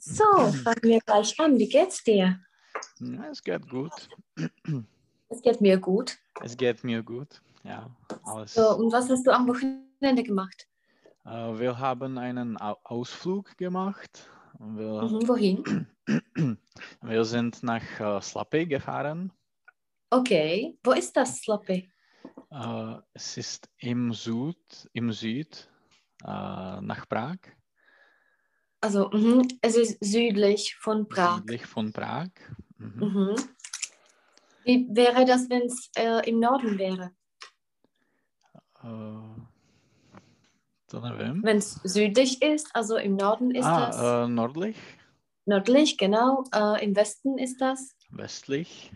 So, fangen wir gleich an. Wie geht's dir? Ja, es geht gut. Es geht mir gut. Es geht mir gut. Ja, alles. So, und was hast du am Wochenende gemacht? Äh, wir haben einen Au Ausflug gemacht. Wir, Mhm, wohin? wir sind nach äh, Slape gefahren. Okay. Wo ist das, Sloppy? Äh, es ist im Süd, im Süd nach Prag, Also, mhm, es ist südlich von Prag. südlich von Prag. Mhm. Mhm. Wie wäre das, wenn es äh, im Norden wäre? Äh? Wenn es südlich ist, also im Norden ist das Ah, äh, nördlich, nördlich, genau. Äh, Im Westen ist das. westlich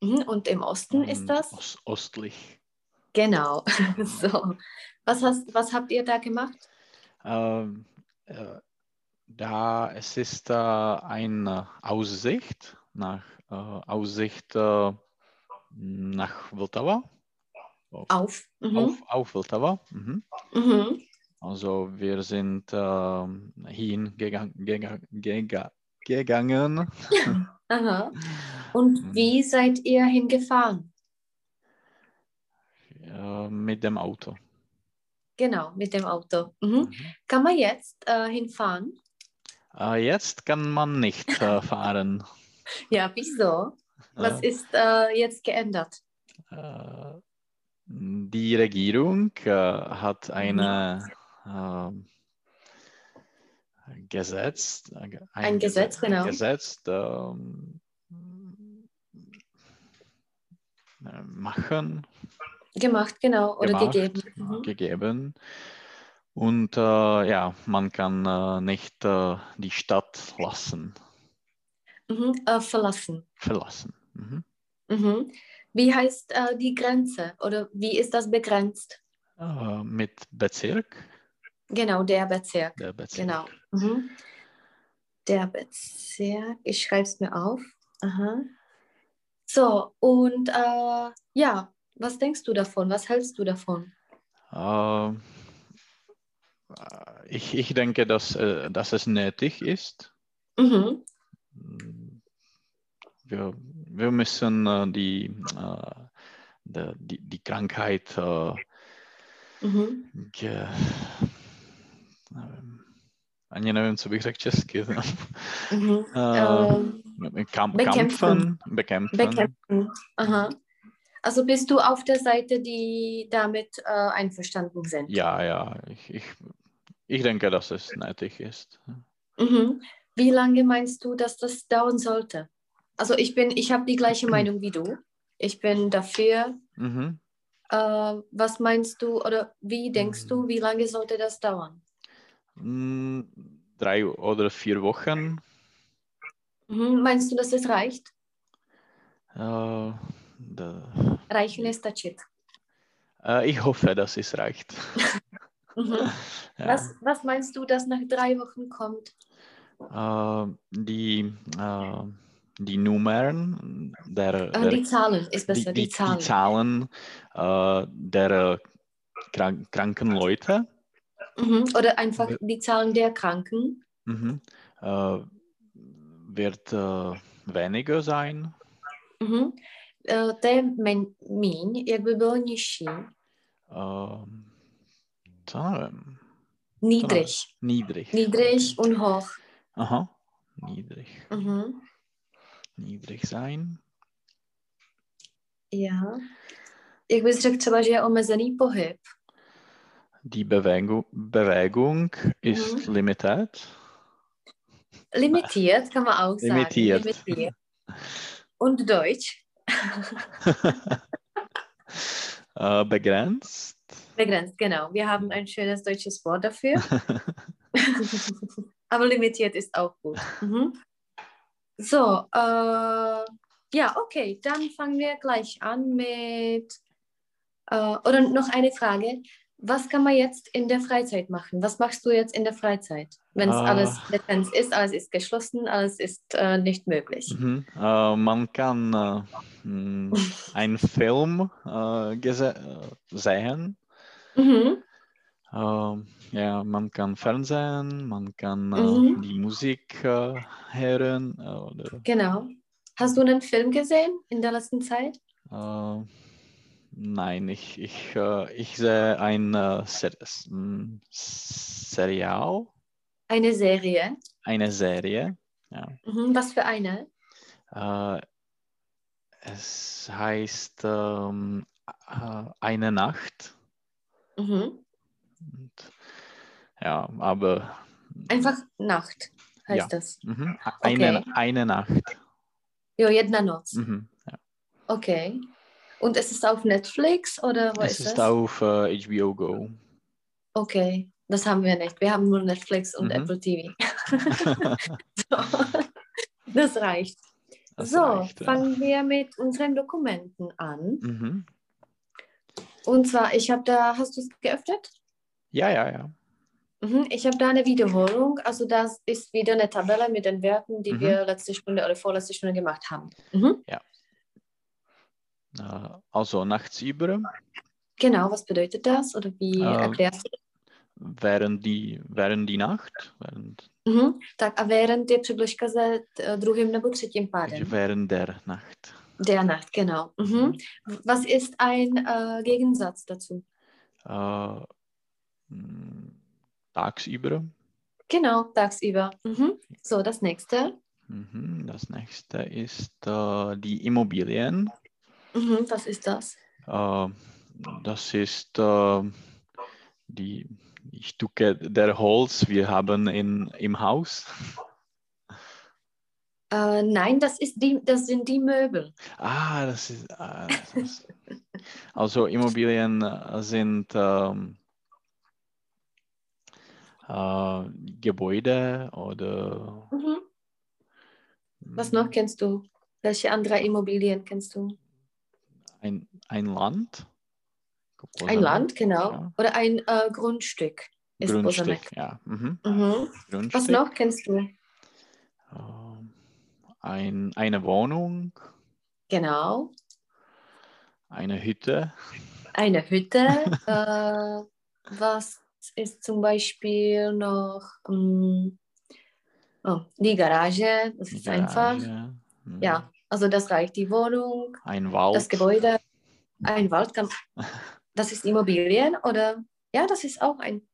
Mhm. Und im Osten ist und das. os- östlich. Genau. so. Was, hast, was habt ihr da gemacht? Ähm, äh, da es ist äh, eine Aussicht nach äh, Aussicht äh, nach Vltava. Auf, Auf. Mhm. auf, auf Vltava. Mhm. Mhm. Also wir sind ähm, hingegangen gegangen, gegangen, gegangen. Aha. Und Mhm. wie seid ihr hingefahren? äh, mit dem Auto. Genau, mit dem Auto. Mhm. Mhm. Kann man jetzt äh, hinfahren? Äh, jetzt kann man nicht äh, fahren. Ja, wieso? Was Äh, ist äh, jetzt geändert? Äh, Die Regierung hat eine Gesetz, äh, ge- Ein Gesetz, genau. Gesetz ähm, äh, machen, Gemacht, genau, oder gemacht, gegeben. Mhm. gegeben. Und äh, ja, man kann äh, nicht äh, die Stadt lassen, Mhm. Äh, verlassen. verlassen. Mhm. Mhm. Wie heißt äh, die Grenze oder wie ist das begrenzt? Äh, mit Bezirk, Genau, der Bezirk. der Bezirk. Genau. Mhm. Der Bezirk, ich schreibe es mir auf. Aha. So, und ja, was denkst du davon? Was hältst du davon? Ich, ich denke, dass, äh, dass es nötig ist. Mhm. Wir, wir müssen äh, die, äh, die, die, Krankheit Mhm. ge, ani nevím, co bych řekl česky. Mhm. Ähm, kam, bekämpfen. Kämpfen, bekämpfen. bekämpfen. Aha. Also bist du auf der Seite, die damit äh, einverstanden sind? Ja, ja, ich, ich, ich denke, dass es nötig ist. Mhm. Wie lange meinst du, dass das dauern sollte? Also ich bin, ich habe die gleiche Meinung wie du. Ich bin dafür. Mhm. Äh, was meinst du oder wie denkst du, wie lange sollte das dauern? Mm, Drei oder vier Wochen. Mhm. Meinst du, dass es reicht? Da, Reichen ist stačit. Äh, ich hoffe, dass es reicht. Mhm. Ja. Was, was meinst du, dass nach drei Wochen kommt? Äh, die, äh, die Nummern der, Äh, der die Zahlen ist besser, die, die, Zahlen. die Zahlen äh, der äh, krank, kranken Leute Mhm. Oder einfach die Zahlen der Kranken. mhm, äh, wird weniger sein. Mhm. Eh, To je men, míň, jak nevím. Niedrig. Niedrig. Niedrig und hoch. Aha. Niedrig. Mhm. Niedrig sein. Ja. Jak bys řekl třeba, že je omezený pohyb? Die Bewegung, Bewegung ist Mhm. limitiert. Limitiert kann man auch sagen. Limitiert. Limitiert. Und Deutsch? äh, begrenzt. Begrenzt, genau. Wir haben ein schönes deutsches Wort dafür. Aber limitiert ist auch gut. Mhm. So, äh, ja, okay, dann fangen wir gleich an mit, äh, oder noch eine Frage. Was kann man jetzt in der Freizeit machen? Was machst du jetzt in der Freizeit? Wenn es Ah. alles begrenzt ist, alles ist geschlossen, alles ist äh, nicht möglich. Mhm. Äh, man kann äh, mh, einen Film äh, sehen. Mhm. Ähm, ja, man kann Fernsehen, man kann äh, Mhm. die Musik äh, hören äh, oder Genau. Hast du einen Film gesehen in der letzten Zeit? äh, nein, ich, ich, äh, ich sehe ein Ser s- m, Serial, Eine Serie? eine Serie. Ja. Mhm. Was für eine? Es heißt ähm, äh, Eine Nacht. Mhm. Und, ja, aber Einfach Nacht heißt Ja. das. mhm, eine, Okay. eine Nacht. Jo, jedna noc. Mhm, ja. Okay. Und ist es auf Netflix oder wo Es ist ist es? auf äh, HBO Go. Okay, das haben wir nicht. Wir haben nur Netflix und Mhm. Apple TV. So. Das reicht. Das so, reicht, ja. fangen wir mit unseren Dokumenten an. Mhm. Und zwar, ich habe da, hast du es geöffnet? Ja, ja, ja. Mhm, ich habe da eine Wiederholung. Also das ist wieder eine Tabelle mit den Werten, die Mhm. wir letzte Stunde oder vorletzte Stunde gemacht haben. Mhm. Äh, also nachts über, Genau, was bedeutet das? Oder wie Ähm, erklärst du das? während die, während die Nacht, während, Mhm. Tak a während je přibližka se t- druhým nebo třetím pádem. während der Nacht. Der Nacht, genau. Mhm. Was ist ein äh, Gegensatz dazu? Äh, m, tagsüber. Genau, tagsüber. Mhm. So, das nächste. Mhm. Das nächste ist äh, die Immobilien. Mhm. Was ist das? Äh, das ist äh, die, die Stücke der Holz wir haben in, im Haus. Äh, nein, das, ist die, das sind die Möbel. Ah, das ist. Ah, das ist also Immobilien äh, sind ähm, äh, Gebäude oder Mhm. Was noch kennst du? Welche andere Immobilien kennst du? ein, ein Land. Ein Land, genau. Ja. Oder ein äh, Grundstück ist Grundstück, ja. Mhm. Mhm. Grundstück. Was noch kennst du? Ähm, ein, eine Wohnung, Genau. eine Hütte. Eine Hütte. äh, was ist zum Beispiel noch? ähm, oh, die Garage, das ist einfach. Garage, mhm. Ja, also das reicht. Die Wohnung, Ein Wald. das Gebäude, ein Wald. Kann, das ist Immobilien oder? Ja, das ist auch ein.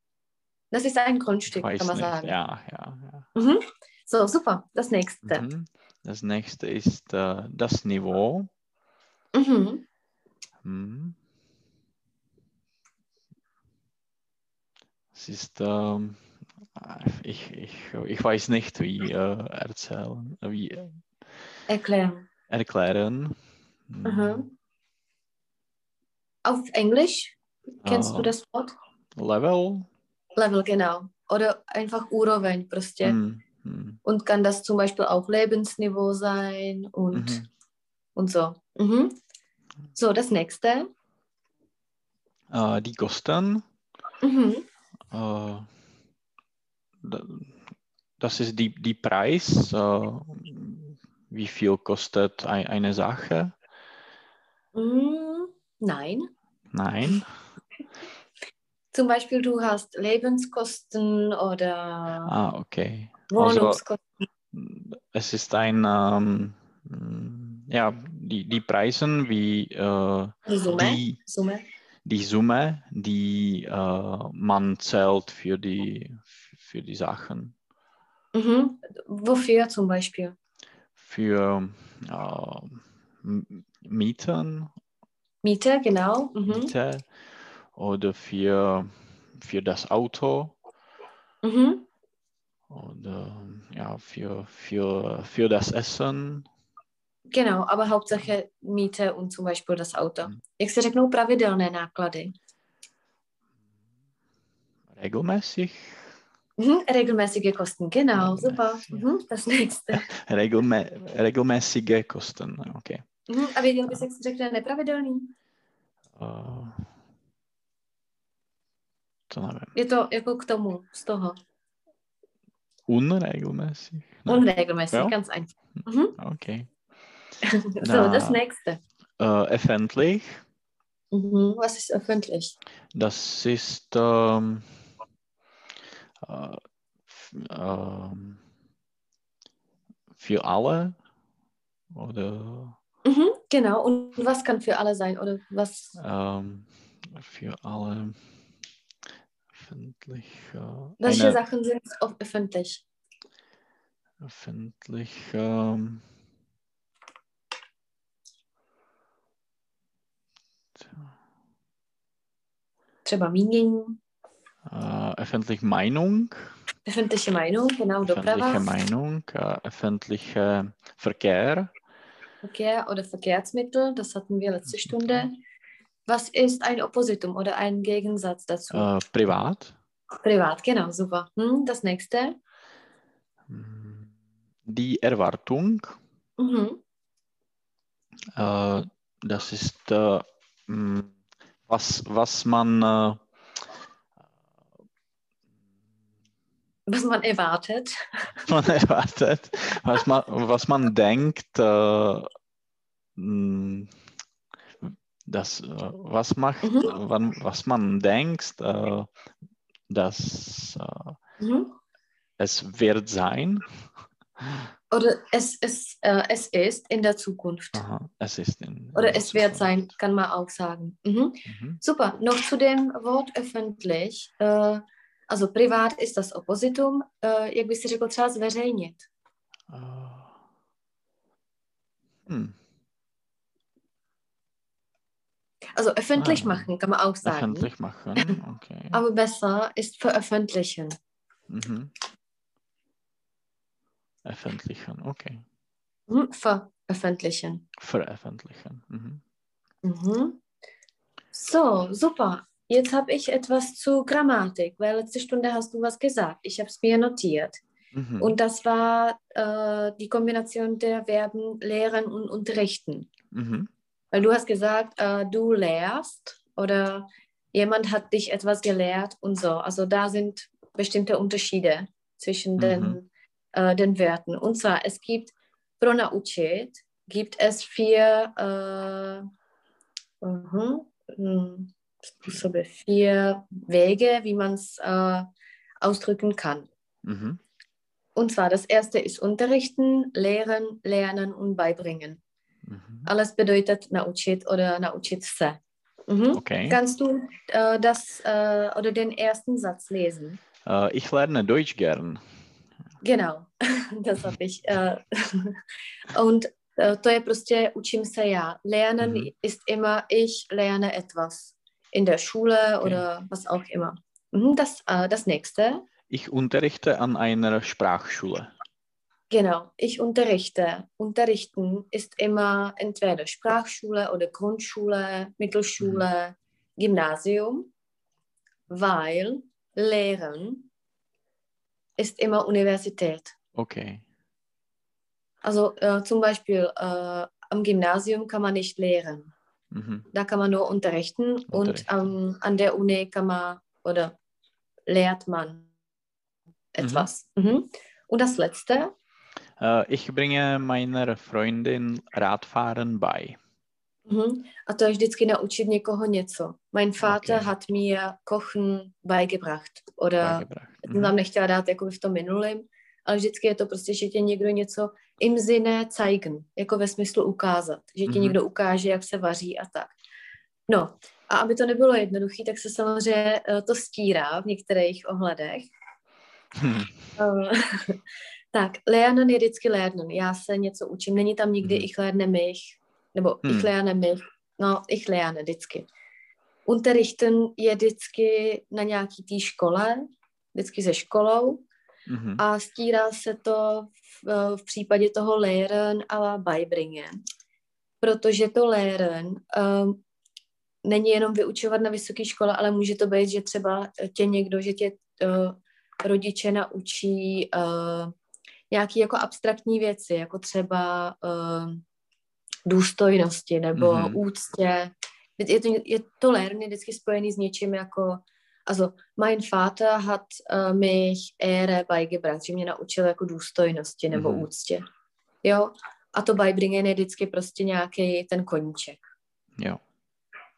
Das ist ein Grundstück, kann man nicht. sagen. Ja, ja, ja. Mhm. So, super. Das nächste. Mhm. Das nächste ist äh, das Niveau. Mhm. Mhm. Es ist, ähm, ich, ich, ich weiß nicht, wie äh, erzählen, wie äh, Erklären. erklären. Mhm. Auf Englisch kennst du Ah. das Wort? Level. Level, genau. Oder einfach Úroveň prostě. Mhm. Mhm. Und kann das zum Beispiel auch Lebensniveau sein und, Mhm. und so. Mhm. So, das nächste. Äh, die Kosten. Mhm. Äh, da- das ist die, die Preis. Äh, wie viel kostet ein, eine Sache? Mm, nein. Nein. Zum Beispiel, du hast Lebenskosten oder Ah, okay. Also, Wohnungskosten. es ist ein, ähm, ja, die, die Preise wie äh, die Summe. die, Summe. die Summe, die äh, man zahlt für die, für die Sachen. Mhm. Wofür zum Beispiel? Für äh, Mieten, Miete, genau. Mhm. Miete oder für, für das Auto Mhm. Oder ja, für, für, für das Essen. Genau, aber Hauptsache Miete und zum Beispiel das Auto. Mhm. Jak se řeknou pravidelné náklady? Regelmäßig. Mhm. Regelmäßige Kosten, genau, super. Regelmäßig. Mhm. Das nächste. Regelmä regelmäßige Kosten. Okay. Mhm. A věděl bys, jak se řekne nepravidelný? Uh, to nevím. Je to jako k tomu, z toho. Unregelmäßig? Ne? Unregelmäßig, Ja. ganz einfach. Mhm. Okay. So, Na. das nächste. Äh, öffentlich. Mhm. Was ist öffentlich? Das ist ähm, äh, ähm, für alle oder mhm, genau. Und was kann für alle sein oder was? Ähm, für alle öffentlich. Äh, Welche eine, Sachen sind öffentlich? Öffentlich. Ähm, Třeba mínění. Uh, öffentliche Meinung. Öffentliche Meinung, genau, öffentliche. Meinung, uh, öffentlicher Verkehr. Verkehr oder Verkehrsmittel, das hatten wir letzte Stunde. Was ist ein Oppositum oder ein Gegensatz dazu? Uh, privat. Privat, genau, super. Hm, das nächste. Die Erwartung. Mhm. das ist, was, was man was man erwartet. Man erwartet, was man, was man denkt, äh, hm, das, äh, was macht, mhm. was man denkt, äh, dass äh, mhm. es wird sein. Oder es, es, äh, es ist in der Zukunft. Aha, es ist in, Oder es Zukunft. wird sein, kann man auch sagen. Mhm. mhm. Super. Noch zu dem Wort öffentlich. Äh, Also privat ist das opozitum, uh, jak by si řekl třeba zveřejnit? Uh, hmm. Also öffentlich ah, machen kann man auch sagen. Öffentlich machen, okay. Aber besser ist veröffentlichen. Mhm. Öffentlichen, okay. Mhm, veröffentlichen. Veröffentlichen. Mhm. Mhm. So, super. Jetzt habe ich etwas zu Grammatik, weil letzte Stunde hast du was gesagt. Ich habe es mir notiert. Mhm. Und das war äh, die Kombination der Verben lehren und unterrichten. Mhm. Weil du hast gesagt, äh, du lehrst oder jemand hat dich etwas gelehrt und so. Also da sind bestimmte Unterschiede zwischen mhm. den, äh, den Wörtern. Und zwar, es gibt pro naučit, gibt es vier uh, uh -huh, Způsoby, vier Wege, wie man es äh, ausdrücken kann. Mhm. Und zwar das erste ist Unterrichten, Lehren, Lernen und Beibringen. Mhm. Alles bedeutet naučit oder naučit se. Mhm. Okay. Kannst du äh, das äh, oder den ersten Satz lesen? Uh, ich lerne Deutsch gern. Genau, das habe ich. Äh, und äh, to je prostě učím se já. Lernen mhm. ist immer ich lerne etwas in der Schule okay. oder was auch immer. Mhm, das, äh, das nächste. Ich unterrichte an einer Sprachschule. Genau, ich unterrichte. Unterrichten ist immer entweder Sprachschule oder Grundschule, Mittelschule, mhm. Gymnasium, weil Lehren ist immer Universität. Okay. Also äh, zum Beispiel äh, am Gymnasium kann man nicht lehren. Mhm. Da kann man nur unterrichten, unterrichten. und ähm, an der Uni kann man oder lehrt man etwas. Mhm. Mhm. Und das letzte? Uh, ich bringe meiner Freundin Radfahren bei. Mhm. A to je vždycky naučit někoho něco. Mein Vater okay. hat mir Kochen beigebracht. Oder beigebracht. jsem tam mhm. nechtěla dát jako v tom minulém, ale vždycky je to prostě, že tě někdo něco im Sinne zeigen, jako ve smyslu ukázat, že ti mm-hmm. někdo ukáže, jak se vaří a tak. No, a aby to nebylo jednoduché, tak se samozřejmě uh, to stírá v některých ohledech. Hmm. Tak, lernen je vždycky lernen. Já se něco učím. Není tam nikdy hmm. ich lerne mich, nebo hmm. ich lerne mich. No, ich lerne vždycky. Unterrichten je vždycky na nějaký té škole, vždycky se školou Mm-hmm. A stírá se to v, v případě toho Lehren a Beibringen, protože to Lehren um, není jenom vyučovat na vysoké škole, ale může to být, že třeba tě někdo, že tě uh, rodiče naučí uh, nějaké jako abstraktní věci, jako třeba uh, důstojnosti nebo mm-hmm. úctě. Je to, je to Lehren je vždycky spojený s něčím jako Also mein Vater hat uh, mich Ehre beigebracht, že mě naučil jako důstojnosti nebo mm-hmm. úctě. Jo, a to beibringen je vždycky prostě nějaký ten koníček. Jo.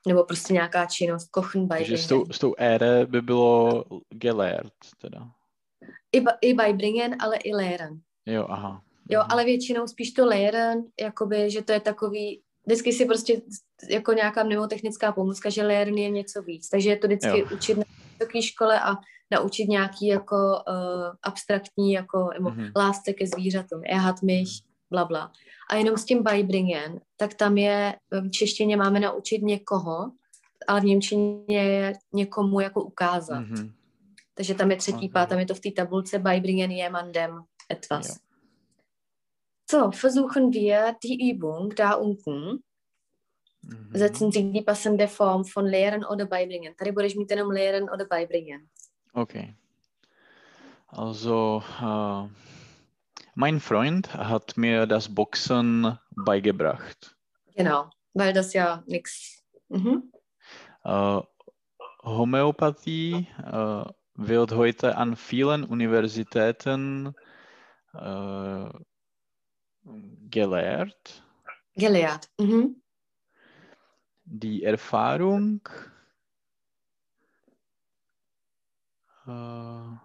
Nebo prostě nějaká činnost, kochen, Takže s tou, beibringen. s tou ére by bylo gelehrt teda. I, I beibringen, ale i lehren. Jo, aha. Jo, Mhm. ale většinou spíš to lehren, jakoby, že to je takový, vždycky si prostě jako nějaká mnemotechnická pomůcka, že lehren je něco víc. Takže je to vždycky Jo. učit na vysoké škole a naučit nějaký jako uh, abstraktní, jako emo, Mhm. lásce ke zvířatům, er hat mich, bla, bla. A jenom s tím beibringen, tak tam je, v češtině máme naučit někoho, ale v Němčině je někomu jako ukázat. Mhm. Takže tam je třetí pát, tam je to v té tabulce beibringen jemandem etwas. So, versuchen wir die Übung da unten. Mhm. Setzen Sie die passende Form von lehren oder beibringen. Tady budeš mít jenom lehren oder beibringen. Okay. Also, äh, mein Freund hat mir das Boxen beigebracht. Genau, weil das ja nichts. Mhm. Äh, Homöopathie äh, wird heute an vielen Universitäten äh, gelehrt. Gelehrt. Mhm. Die Erfahrung äh,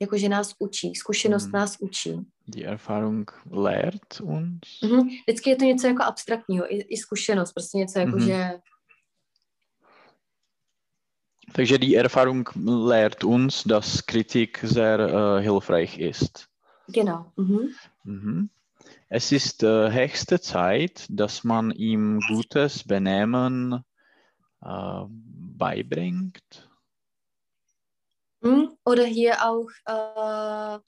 Jakože nás učí, zkušenost Mhm. nás učí. die Erfahrung lehrt uns. Mhm. Vždycky je to něco jako abstraktního, i, i zkušenost, prostě něco jako, Mhm. že Takže die Erfahrung lehrt uns, dass Kritik sehr äh, hilfreich ist. genau. Mhm. Mhm. Es ist äh, höchste Zeit, dass man ihm gutes Benehmen äh, beibringt. Mhm. Oder hier auch uh,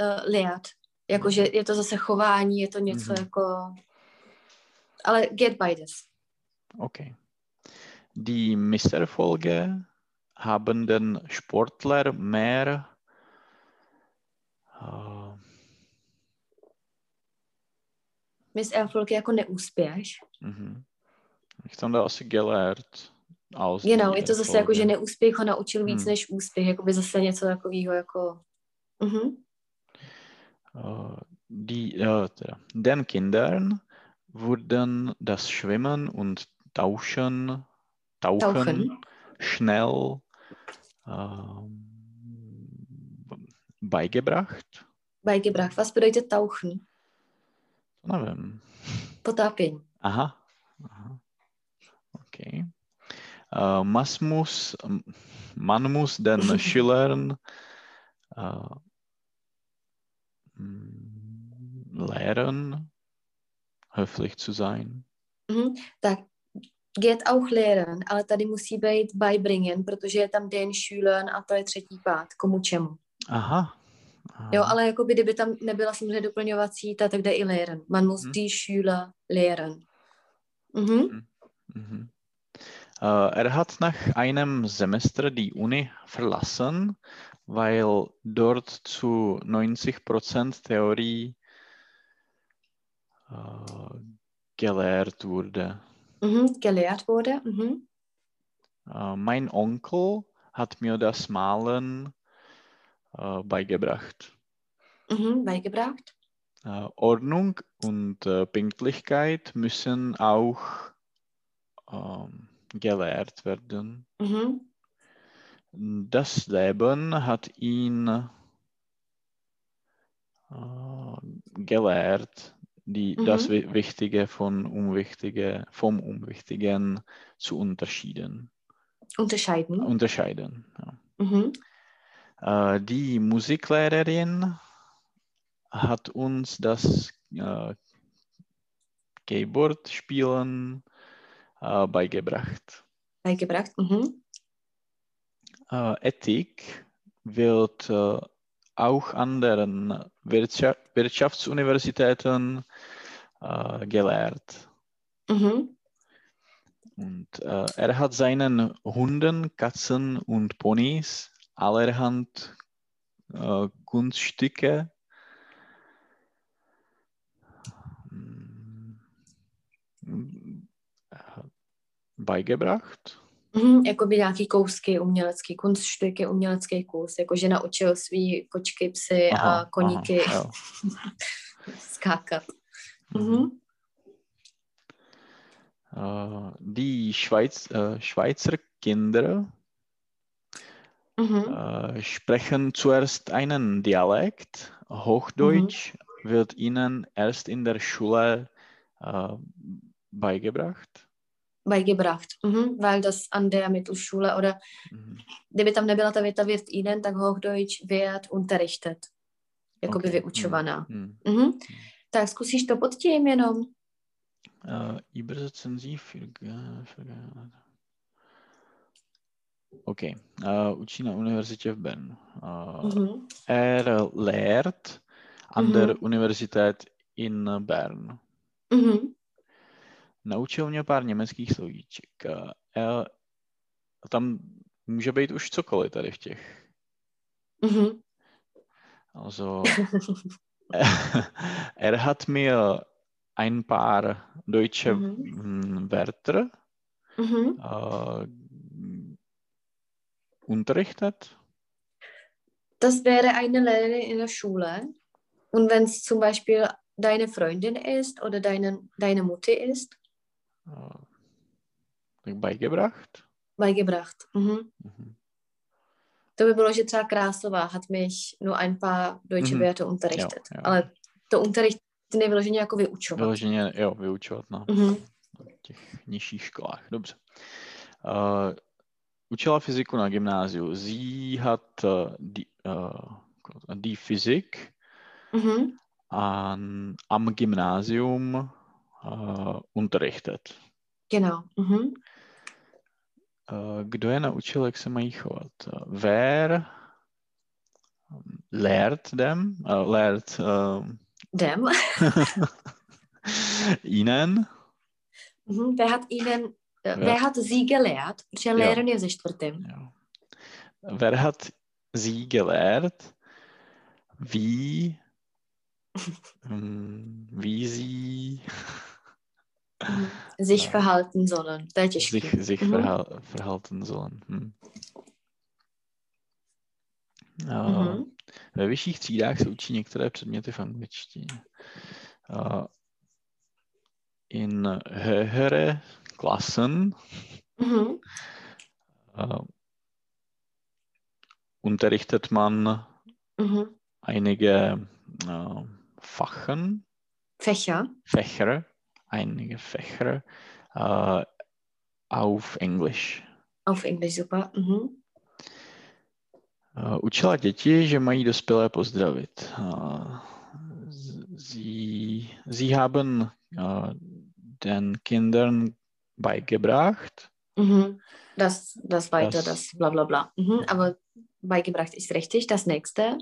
uh, lehrt. Jakože je to zase chování, je to něco Mhm. jako... Ale get beides. Okay. Die Misserfolge haben den Sportler mehr äh, Misserfolg jako neúspěch. mhm. Ich habe da asi gelehrt. Aus Genau, je to zase jako, že neúspěch ho naučil víc Hmm. než úspěch, jako by zase něco takového jako... Mhm. Äh, die, äh, der- den Kindern wurden das Schwimmen und Tauchen, Tauchen, Tauchen. schnell beigebracht. Beigebracht. Was bedeutet tauchen? Nevím. Potápění. Aha. Aha. Okay. Äh, man, muss, man muss den Schülern äh, mm, lehren, höflich zu sein. Mhm. Tak, get auch lehren, ale tady musí být beibringen, protože je tam den Schülern a to je třetí pád. Komu čemu. Aha. Aha. Jo, ale jako by, kdyby tam nebyla samozřejmě doplňovací, ta, tak jde i lehren. Man muss Mhm. die Schüler lehren. Mhm. Mhm. Äh, er hat nach einem Semester die Uni verlassen, weil dort zu 90% Theorie äh, gelehrt wurde. Mhm. Gelehrt wurde. Mhm. Äh, mein Onkel hat mir das Malen äh, beigebracht. Mhm. Beigebracht. Äh, Ordnung und Pünktlichkeit müssen auch ähm, gelehrt werden. Mhm. Das Leben hat ihn gelehrt, die, das Mhm. Wi- Wichtige von Unwichtige, vom Unwichtigen zu unterschieden. Unterscheiden. unterscheiden. Ja. Mhm. Äh, die Musiklehrerin hat uns das äh, Keyboard-Spielen äh, beigebracht. Beigebracht. Mhm. Äh, Ethik wird äh, auch an den Wirtschaft Wirtschaftsuniversitäten äh, gelehrt. Mhm. Und äh, er hat seinen Hunden, Katzen und Ponys allerhand äh, Kunststücke mm, beigebracht. Mhm. Jakoby nějaký kousky umělecký, kunststück umělecký kus, jakože naučil svý kočky, psy a koníky aha, skákat. Mhm. Äh, die Schweiz, äh, Schweizer Kinder Mhm. äh, sprechen zuerst einen Dialekt. Hochdeutsch wird ihnen erst in der Schule beigebracht. Beigebracht. Mhm. Weil das an der Mittelschule oder Mhm. kdyby tam nebyla ta věta wird ihnen, tak Hochdeutsch wird unterrichtet. Jakoby Okay. vyučovaná. Hm. Mhm. Tak zkusíš to pod tím jenom. Äh, übersetzen Sie für, für Okay, äh, učí na univerzitě v Bernu. Äh, Mhm. Er lehrt an Mhm. der Universität in Bern. Mhm. Naučil mě pár německých slovíček. Er, tam může být už cokoliv tady v těch. Mhm. Also, er hat mir ein paar deutsche Mhm. mm, Wörter Mhm. äh, unterrichtet. Das wäre eine Lehrerin in der Schule. Und wenn es zum Beispiel deine Freundin ist oder deine, deine Mutter ist, Äh, beigebracht. beigebracht. Mhm. Mhm. To by bylo, že třeba Krásová hat mich nur ein paar deutsche Mhm. Wörter unterrichtet. Jo, jo. Ale to unterricht je vyloženě jako vyučovat. Vyloženě, jo, vyučovat na Mhm. těch nižších školách. Dobře. Uh, učila fyziku na gymnáziu. Sie hat uh, die, uh, die Physik Mhm. an, am Gymnasium uh, unterrichtet. Genau. Mhm. Uh, kdo je naučil, jak se mají chovat? Uh, wer um, lehrt dem? Uh, lehrt um, Dem. ihnen? Mhm. Wer hat ihnen, Ja. wer hat sie gelehrt? Protože Ja. lehrer je ze čtvrtým. Ja. Wer hat sie gelehrt, wie, ähm, wie sie. Sich verhalten sollen. Těžký. sich, sich Mhm. verhal verhalten sollen? Hm. Uh. Ve vyšších třídách se učí některé předměty v angličtině. Uh, in höhere Klassen Mhm. uh, unterrichtet man Mhm. einige Fachen, Fächer. Fächer, einige Fächer äh, auf Englisch. Auf Englisch, super. Mhm. Äh, učila děti, že mají dospělé pozdravit. Äh, sie, sie haben äh, den Kindern beigebracht, Mhm. Das, das weiter, Das- das, bla bla bla. Mhm. Aber beigebracht ist richtig. Das nächste.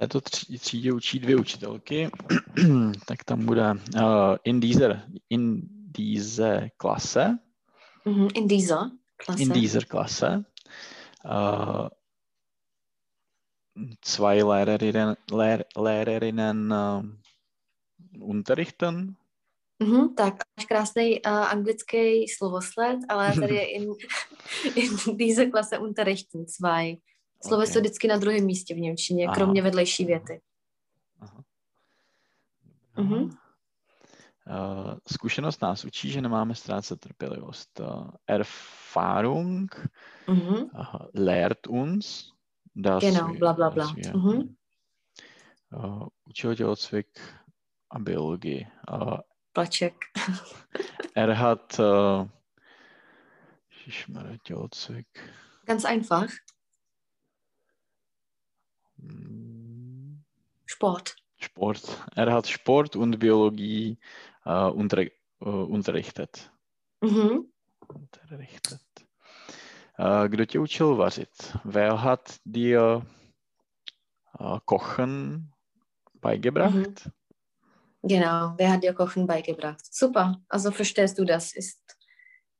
Této tří- třídě učí dvě učitelky, tak tam bude äh, in dieser, in diese Klasse Mhm. In dieser Klasse. in dieser Klasse äh, zwei Lehrerinnen, Lehr, Lehrerinnen äh, unterrichten. Mhm. Tak, máš krásný uh, anglický slovosled, ale tady je in, in dieser Klasse unterrichten zwei. Slovo Okay. jsou vždycky na druhém místě v Němčině, Aha. kromě vedlejší věty. Mhm. Äh, Zkušenost nás učí, že nemáme ztrácet trpělivost. Äh, Erfahrung Mhm. äh, lehrt uns, dass Genau, wir, bla, bla, bla. wir Mhm. äh, učil tělocvik a biologii. Äh, Plaček. er hat Ježišmarja, tělocvik. Ganz einfach. Sport. Sport. Er hat Sport und Biologie äh, unter, äh, unterrichtet. Mhm. unterrichtet. Kdo tě učil vařit? Wer hat dir äh, Kochen beigebracht? Mhm. Genau, wer hat dir Kochen beigebracht? Super, also verstehst du das? Ist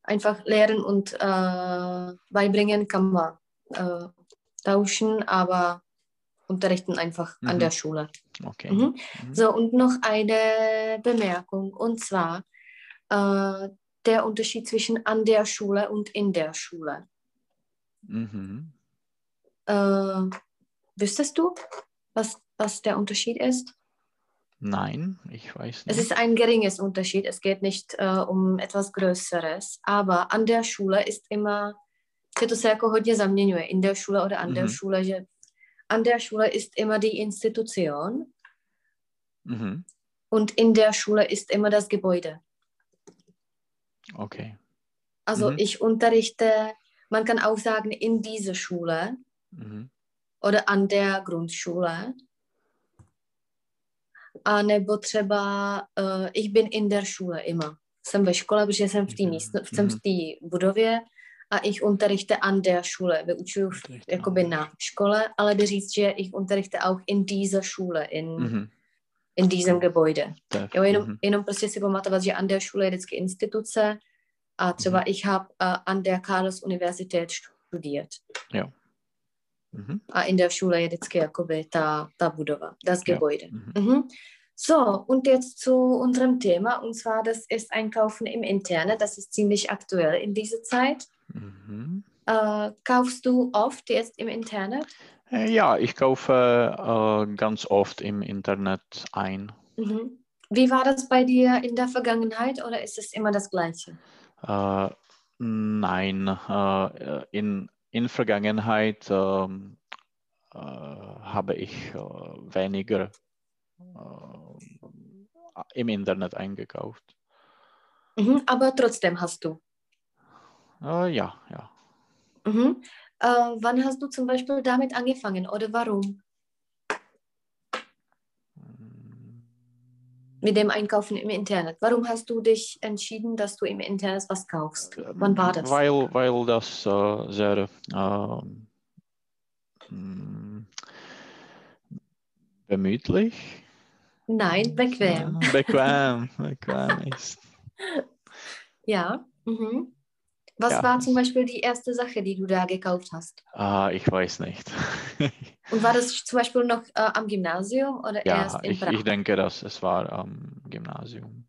einfach lehren und äh, beibringen kann man äh, tauschen, aber unterrichten einfach an Mhm. der Schule. Okay. Mhm. Mhm. So, und noch eine Bemerkung, und zwar äh, der Unterschied zwischen an der Schule und in der Schule. Mhm. Äh, wüsstest du, was, was der Unterschied ist? Nein, ich weiß Es nicht. ist ein geringes Unterschied. Es geht nicht uh, um etwas Größeres. Aber an der Schule ist immer, že to se jako hodně zaměňuje, in der Schule oder an der Mhm. Schule, že an der Schule ist immer die Institution Mhm. und in der Schule ist immer das Gebäude. Okay. Also Mhm. ich unterrichte, man kann auch sagen, in dieser Schule Mhm. oder an der Grundschule. A nebo třeba uh, ich bin in der Schule immer. Jsem ve škole, protože jsem v té Mhm. místno, jsem v Mhm. té budově a ich unterrichte an der Schule. Vyučuju v- jakoby na škole, ale jde říct, že ich unterrichte auch in dieser Schule, in, Mhm. in diesem Gebäude. Tak, Jo, jenom, mhm. jenom prostě si pamatovat, že an der Schule je vždycky instituce a třeba Mhm. ich habe uh, an der Karls-Universität studiert. Mhm. A in der Schule je vždycky jakoby ta, ta budova, das Ja. Gebäude. Mhm. Mhm. So, und jetzt zu unserem Thema, und zwar das ist Einkaufen im Internet. Das ist ziemlich aktuell in dieser Zeit. Mhm. Äh, kaufst du oft jetzt im Internet? Äh, Ja, ich kaufe äh, ganz oft im Internet ein. Mhm. Wie war das bei dir in der Vergangenheit oder ist es immer das Gleiche? Äh, nein, äh, in, in Vergangenheit ähm, äh, habe ich weniger im Internet eingekauft. Mhm. Aber trotzdem hast du. Äh, ja, ja. Mhm. Äh, wann hast du zum Beispiel damit angefangen oder warum? Mit dem Einkaufen im Internet. Warum hast du dich entschieden, dass du im Internet was kaufst? Wann war das? Weil, weil das äh, sehr ähm, mh, bemütlich, Nein, bequem. Ja, bequem, bequem ist. Ja. Mhm. Was Ja. war zum Beispiel die erste Sache, die du da gekauft hast? Ah, ich weiß nicht. Und war das zum Beispiel noch äh, am Gymnasium oder ja, erst in ich, Prag? ich denke, dass es war am Gymnasium.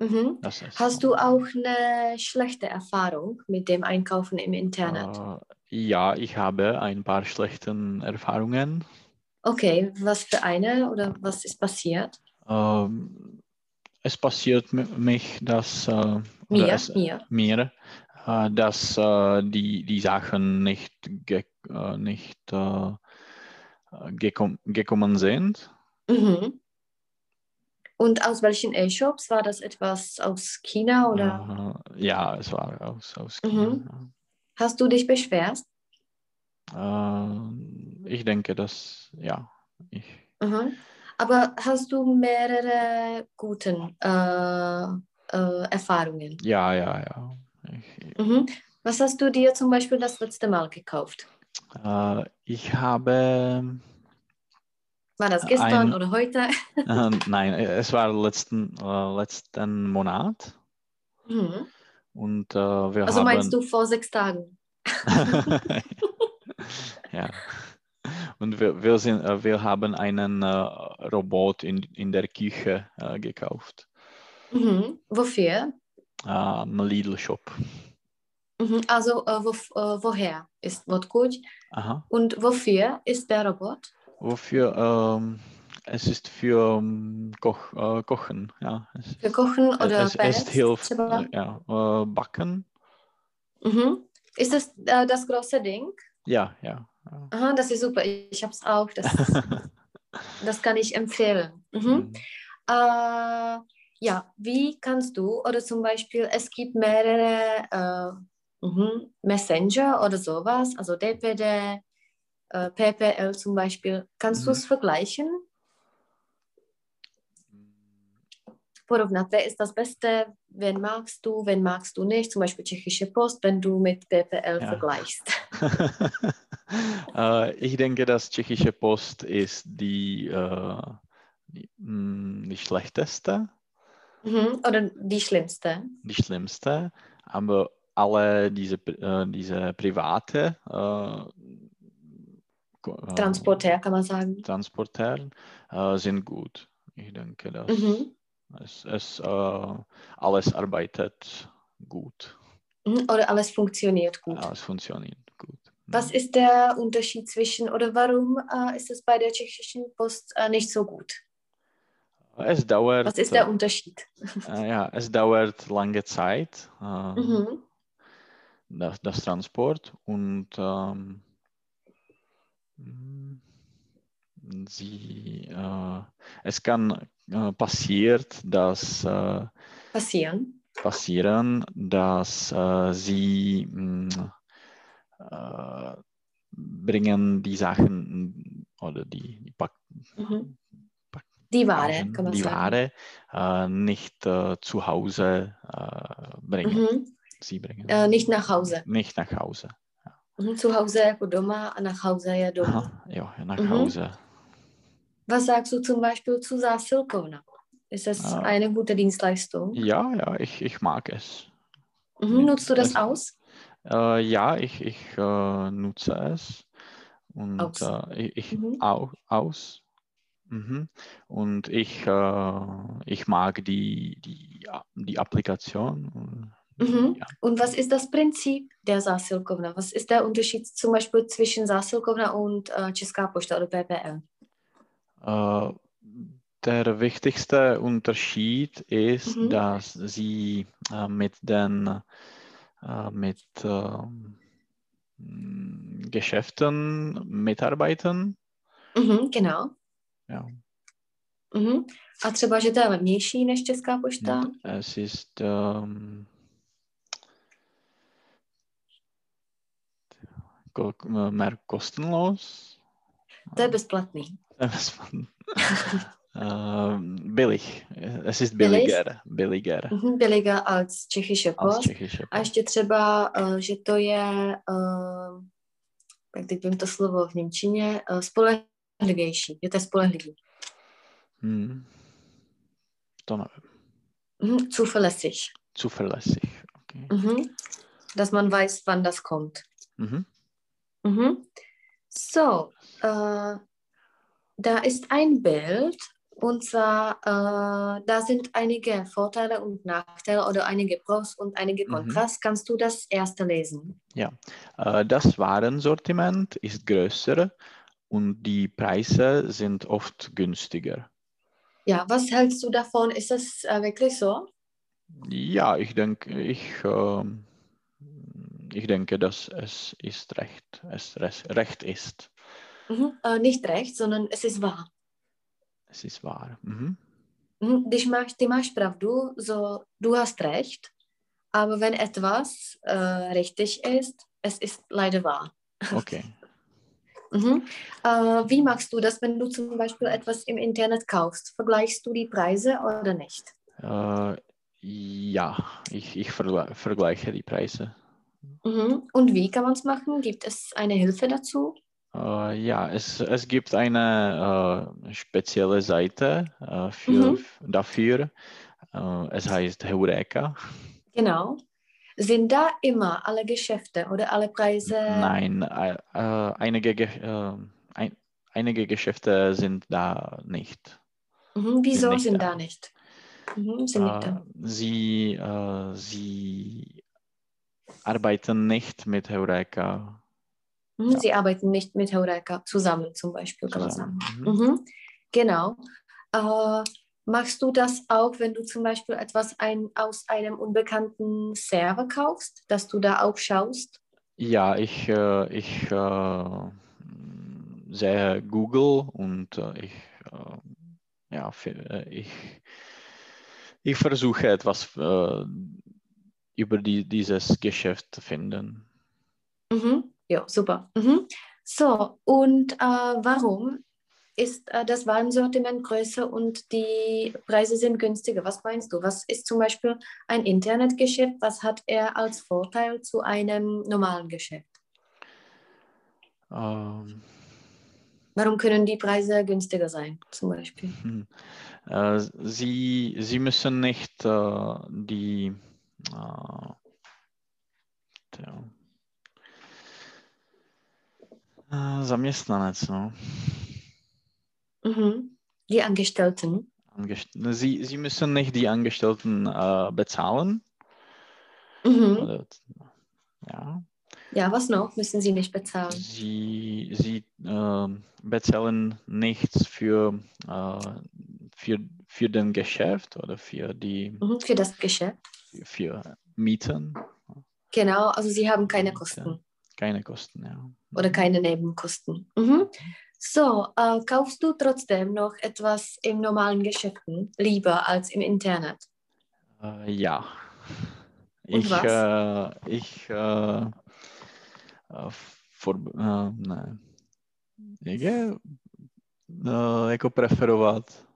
Mhm. Hast du auch eine schlechte Erfahrung mit dem Einkaufen im Internet? Äh, ja, ich habe ein paar schlechte Erfahrungen. Okay, was für eine oder was ist passiert? Ähm, es passiert mi- mich, dass äh, Mir, es, mir. mir dass äh, die, die Sachen nicht, ge äh, nicht äh, gekom gekommen sind. Mhm. Und aus welchen E-Shops? War das etwas aus China oder Äh, ja, es war aus, aus Mhm. China. hast du dich beschwert? Äh, ich denke, dass, ja, ich, Mhm. Aber hast du mehrere guten äh, äh, Erfahrungen? ja, ja, ja. Mhm. Was hast du dir zum Beispiel das letzte Mal gekauft? äh, ich habe, War das gestern Ein- oder heute? äh, nein, es war letzten, äh, letzten Monat Mhm. und äh, wir Also haben... meinst du vor sechs Tagen? ja. Und wir, wir, sind, äh, wir haben einen äh, Robot in, in der Küche gekauft. Mhm. Wofür? Äh, Am Lidl Shop. Mhm. Also äh, wo, äh, woher ist Wodkuj? Aha. Und wofür ist der Robot? Wofür? Ähm, es ist für ähm, Koch, äh, Kochen. Ja. Es, Für Kochen oder es, es Pellets hilft äh, ja, äh, Backen. Mhm. Ist das äh, das große Ding? Ja, ja. ja. Aha, das ist super. Ich habe es auch. Das, das kann ich empfehlen. Mhm. Mhm. Ja, wie kannst du, oder zum Beispiel, es gibt mehrere äh, mhm, Messenger oder sowas, also DPD, äh, PPL zum Beispiel. Kannst du Mhm. es vergleichen? Porovnat, wer ist das Beste, wen magst du, wen magst du nicht, zum Beispiel Tschechische Post, wenn du mit PPL Ja. vergleichst. äh, ich denke, dass Tschechische Post ist die, äh, die, mh, die schlechteste. Mhm. Oder die schlimmste. die schlimmste, aber alle diese, äh, diese private äh, Ko- äh, Transporter, kann man sagen. Transporter äh, sind gut. Ich denke, dass Mhm. es, es äh, alles arbeitet gut. Mhm. Oder alles funktioniert gut. Alles funktioniert gut. Was ist der Unterschied zwischen oder warum äh, ist es bei der tschechischen Post äh, nicht so gut? Es dauert. Was ist der Unterschied? Äh, ja, es dauert lange Zeit, äh, Mhm. das, das Transport und ähm, mm, sie, äh, es kann äh, passiert, dass äh, Passieren. passieren, dass äh, sie äh, bringen die Sachen oder die, die Pack, Mhm. Die Ware, kann man die sagen. Ware äh, nicht äh, zu Hause äh, bringen. Mhm. Sie bringen Äh, nicht nach Hause. nicht nach Hause. Mhm. Zu Hause jako doma nach Hause je doma. Ja, nach Mhm. Hause. Was sagst du zum Beispiel zu Zásilkovna? Ist das Ah. eine gute Dienstleistung? Ja, ja, ich, ich mag es. Mhm. Nutzt du das Es- aus? Äh, ja, ich, ich äh, nutze es. Und Aus. Ich, ich Mhm. au, aus. Mhm. Und ich, äh, ich mag die, die, die Applikation. Mhm. Ja. Und was ist das Prinzip der Zásilkovna? Was ist der Unterschied zum Beispiel zwischen Zásilkovna und äh, Česká pošta oder PPL? Äh, der wichtigste Unterschied ist, Mhm. dass sie äh, mit den äh, mit ähm, Geschäften mitarbeiten. Mhm, genau. Ja. Mhm. A třeba, že to je levnější než Česká pošta? Es ist ähm, ko- mehr kostenlos. To je bezplatný. Ähm, billig. Es ist Billig? billiger. Billiger Mhm, billiger als tschechische als Post. A ještě třeba, eh, že to je, eh, jak teď vím to slovo v Němčině, eh, spolehlivější, že to je spolehlivý. Hm. To nevím. Mhm, zuverlässig. Zuverlässig. Okay. Mhm. Dass man weiß, wann das kommt. Mhm. Mhm. So, äh, da ist ein Bild und zwar, äh, da sind einige Vorteile und Nachteile oder einige Pros und einige Mhm. Kontras. Kannst du das erste lesen? Äh, Das Warensortiment ist größer und die Preise sind oft günstiger. Ja, was hältst du davon? Ist das äh, wirklich so? Ja, ich denke, ich, ähm, ich denke, dass es ist recht, es recht ist. Mhm. Äh, nicht recht, sondern es ist wahr. Es ist wahr. Mhm. Mhm. Máš, ty máš pravdu, so, du hast recht, aber wenn etwas äh, richtig ist, es ist leider wahr. Okay. Mhm. Äh, wie machst du das, wenn du zum Beispiel etwas im Internet kaufst? Vergleichst du die Preise oder nicht? Äh, ja, ich, ich vergle vergleiche die Preise. Mhm. Und wie kann man es machen? Gibt es eine Hilfe dazu? Äh, ja, es, es gibt eine äh, spezielle Seite äh, für, Mhm. dafür. Äh, es heißt Heureka. Genau. Sind da immer alle Geschäfte oder alle Preise? Nein, äh, äh, einige, Ge äh, ein, einige Geschäfte sind da nicht. Mhm. Wieso nicht sind da. da nicht? Mhm. Sind nicht Äh, da. sie, äh, sie arbeiten nicht mit Heureka Mhm. ja. Sie arbeiten nicht mit Heureka zusammen, zum Beispiel, kann man sagen. Mhm. Mhm. Genau. Äh, machst du das auch, wenn du zum Beispiel etwas ein, aus einem unbekannten Server kaufst, dass du da auch schaust? Ja, ich, äh, ich äh, sehe Google und äh, ich, äh, ja, äh, ich, ich versuche etwas äh, über die, dieses Geschäft zu finden. Mhm. Ja, super. Mhm. So, und warum ist äh, das Warensortiment größer und die Preise sind günstiger? Was meinst du? Was ist zum Beispiel ein Internetgeschäft? Was hat er als Vorteil zu einem normalen Geschäft? Ähm, Warum können die Preise günstiger sein, zum Beispiel? hm. Äh, sie, sie müssen nicht äh, die äh, tja. Äh, zaměstnanec, no. Mhm. Die Angestellten. Angest- Sie, sie müssen nicht die Angestellten äh, bezahlen. Mhm. Ja, Ja, was noch? Müssen sie nicht bezahlen. sie, sie ähm, bezahlen nichts für, äh, für, für den Geschäft oder für die Mhm, Für das Geschäft. für Mieten Genau, also Sie haben keine. Kosten keine Kosten, ja. oder keine Nebenkosten. Mhm. So, äh, kaufst du trotzdem noch etwas im normalen Geschäften lieber als im Internet? Äh, ja. Und Ich, was? äh, ich, äh, äh, for, äh, ne. Jak je äh, jako preferovat?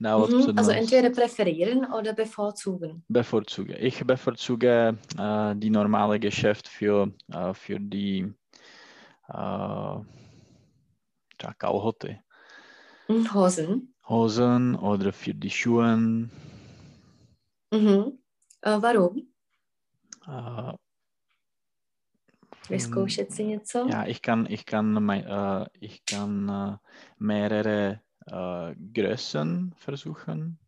Mhm. Also entweder präferieren oder bevorzugen. Bevorzuge. Ich bevorzuge äh, die normale Geschäft für, äh, für die tja, Kalhoty. Mhm, Hosen. Hosen oder für die Schuhe. Mhm. Äh, warum? Äh, Vyzkoušet si něco? Ja, ich kann, ich kann, äh, ich kann äh, mehrere äh, Größen versuchen.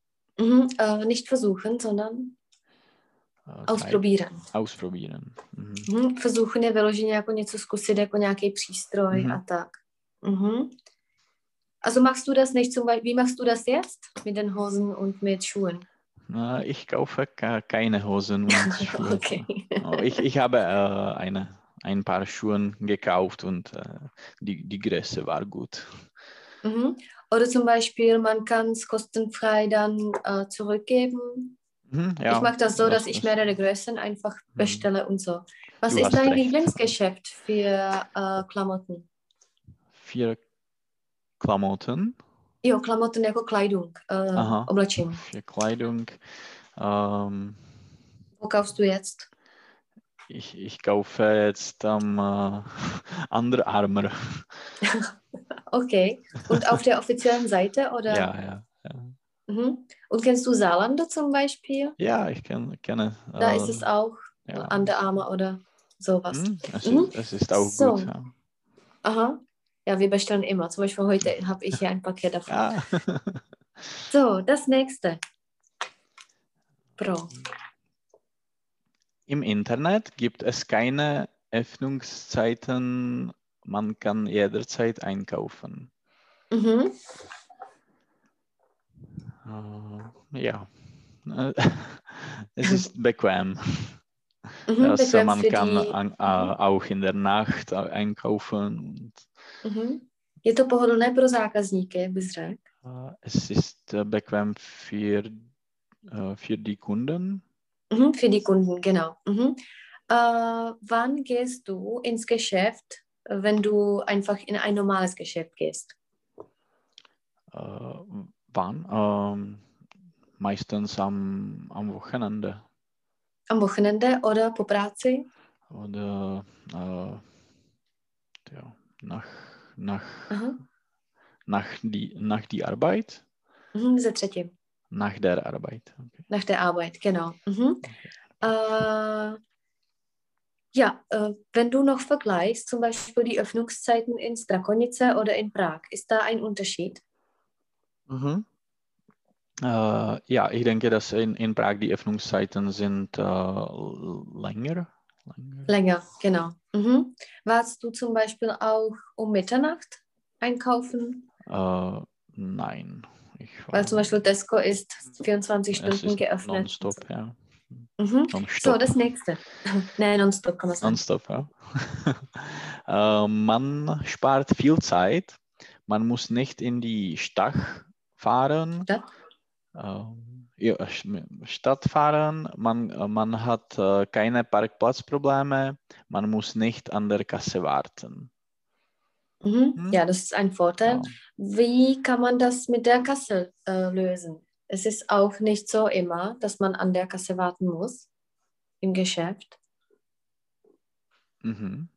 Mhm. Äh, nicht versuchen, sondern drei- ausprobieren. Ausprobieren. Mhm. Mhm. Versuchen je vyloženě jako něco zkusit, jako nějaký přístroj Mhm. a tak. Mhm. Also machst du das nicht zum Beispiel, wie machst du das jetzt mit den Hosen und mit Schuhen? Äh, ich kaufe ke- keine Hosen und Schuhe. Okay. Oh, ich, ich habe äh, eine, ein paar Schuhe gekauft und äh, die, die Größe war gut. Mhm. Oder zum Beispiel, man kann es kostenfrei dann äh, zurückgeben. Mhm, ja, ich mache das so, dass ich das- mehrere Größen einfach Mhm. bestelle und so. Was Du ist dein. Lieblingsgeschäft für äh, Klamotten? Vier Klamotten. Jo, Klamotten jako Kleidung, äh, Aha. oblečení. Für Kleidung. Ähm, Wo kaufst du jetzt? ich, ich kaufe jetzt am äh, Under Armour. Okay. Und auf der offiziellen Seite oder? Ja, ja. Ja, Mhm. Und kennst du Zalando zum Beispiel? ja ich kenn, kenne. Da äh, ist es auch ja. Under Armour oder sowas. Mhm, es, Mhm. ist, es ist auch So. gut. Ja. Aha. Ja, wir bestellen immer. Zum Beispiel heute habe ich hier ein Paket davon. Ja. So, das nächste. Pro. Im Internet gibt es keine Öffnungszeiten. Man kann jederzeit einkaufen. Mhm. Äh, ja. Es ist bequem. Mhm. Also man kann an, äh, auch in der Nacht einkaufen. Und, Mhm. Je to pohodlné pro zákazníky, bys řekl. äh, es ist bequem für, äh, für die Kunden. Mhm. Für die Kunden, genau. Mhm. Äh, wann gehst du ins Geschäft, wenn du einfach in ein normales Geschäft gehst? Äh, wann? Ähm, meistens am, am Wochenende Am Wochenende oder po práci? oder äh, ja, nach, nach, nach, die, nach die Arbeit. Mhm. Ze třetím. Nach der Arbeit. Okay. Nach der Arbeit, genau. Mhm. Äh, ja, äh, wenn du noch vergleichst, zum Beispiel die Öffnungszeiten in Strakonice oder in Prag, ist da ein Unterschied? Mhm. Äh, ja, ich denke, dass in, in Prag die Öffnungszeiten sind äh, länger. Länger. Länger, genau. Mhm. Warst du zum Beispiel auch um Mitternacht einkaufen? Äh, nein. Ich Weil zum Beispiel Tesco ist 24 es Stunden ist geöffnet. nonstop, ja. Mhm. Nonstop. So, das nächste. Nein, nonstop kann man sagen. Nonstop, ja. äh, man spart viel Zeit. Man muss nicht in die Stadt fahren. Stadt? Ähm, ja, Sch- Stadt fahren. Man, äh, man hat äh, keine Parkplatzprobleme. Man muss nicht an der Kasse warten. Mhm. Mhm. Ja, das ist ein Vorteil. Ja. Wie kann man das mit der Kasse äh, lösen? Es ist auch nicht so immer, dass man an der Kasse warten muss im Geschäft. Mhm.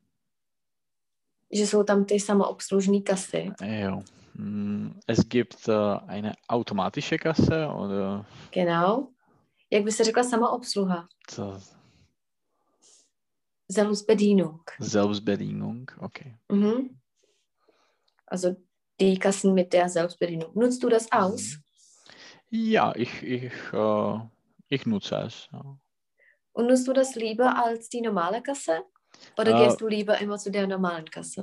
Že jsou tam ty samoobslužné kasy. Ja. Mm, Es gibt äh, eine automatische Kasse oder Genau. Jak by se řekla samoobsluha? das Selbstbedienung. Selbstbedienung. Okay. Mhm. Also die Kassen mit der Selbstbedienung. Nutzt du das aus? Ja, ich, ich, äh, ich nutze es. Ja. Und nutzt du das lieber als die normale Kasse? Oder Äh, gehst du lieber immer zu der normalen Kasse?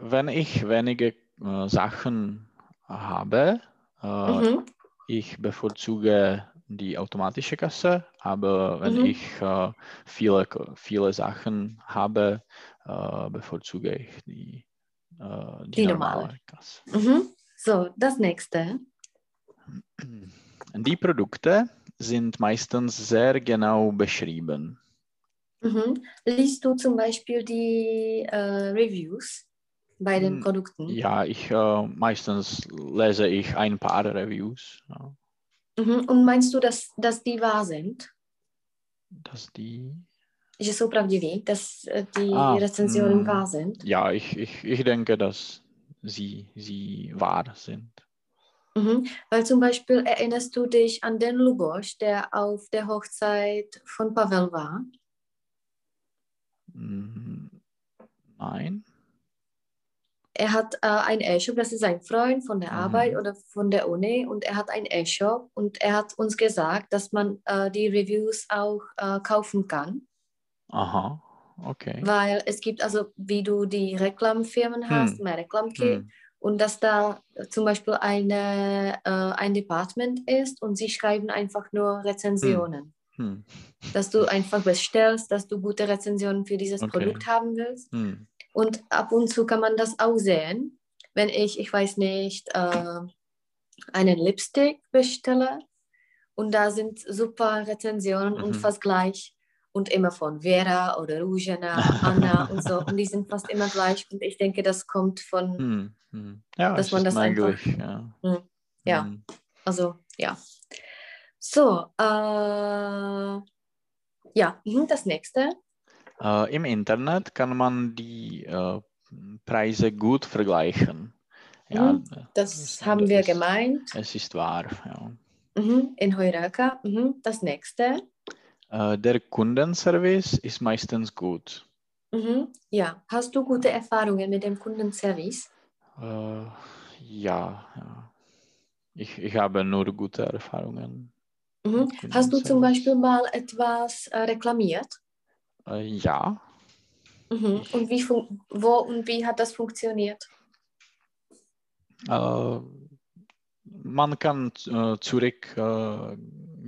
Wenn ich wenige äh, Sachen habe, äh, Mhm. ich bevorzuge die automatische Kasse, aber wenn Mhm. ich äh, viele, viele Sachen habe, äh, bevorzuge ich die, äh, die, Die normale. normale. Kasse. Mhm. So, das nächste. Die Produkte sind meistens sehr genau beschrieben. Mhm. Liest du zum Beispiel die äh, Reviews bei den Hm, Produkten? Ja, ich äh, meistens lese ich ein paar Reviews, ja, Mhm. Und meinst du, dass, dass die wahr sind? dass die Že jsou pravdiví, dass äh, die Ah, Rezensionen mm. wahr sind? Ja, ich, ich, ich denke, dass sie, sie wahr sind. Mhm. Weil zum Beispiel erinnerst du dich an den Lubosch, der auf der Hochzeit von Pavel war? Mm, Nein. Er hat äh, ein E-Shop, das ist ein Freund von der Mhm. Arbeit oder von der Uni und er hat ein E-Shop und er hat uns gesagt, dass man äh, die Reviews auch äh, kaufen kann, Aha, okay. weil es gibt also, wie du die Reklamfirmen hast, Hm. mehr Reklamke Hm. und dass da äh, zum Beispiel eine, äh, ein Department ist und sie schreiben einfach nur Rezensionen. Hm. Dass du einfach bestellst, dass du gute Rezensionen für dieses Okay. Produkt haben willst. Und ab und zu kann man das auch sehen, wenn ich, ich weiß nicht, äh, einen Lipstick bestelle und da sind super Rezensionen und Mhm. fast gleich und immer von Vera oder Rujana, Anna und so und die sind fast immer gleich und ich denke, das kommt von, Hm. Hm. Ja, Dass man das einfach-. Ja. Hm, ja. Hm. also ja. So, äh, ja, mhm, das nächste. Äh, Im Internet kann man die äh, Preise gut vergleichen. Ja, Mhm, äh, Das haben wir es- gemeint. Es ist wahr. Ja. Mhm, in Heureka. Mhm, das nächste. Äh, Der Kundenservice ist meistens gut. Mhm. Ja, hast du gute Erfahrungen mit dem Kundenservice? Äh, ja, ja. Ich, ich habe nur gute Erfahrungen. Mhm. Hast du zum. Beispiel mal etwas äh, reklamiert? Äh, ja, Mhm. Und wie wo und wie hat das funktioniert? äh, man kann äh, zurück äh,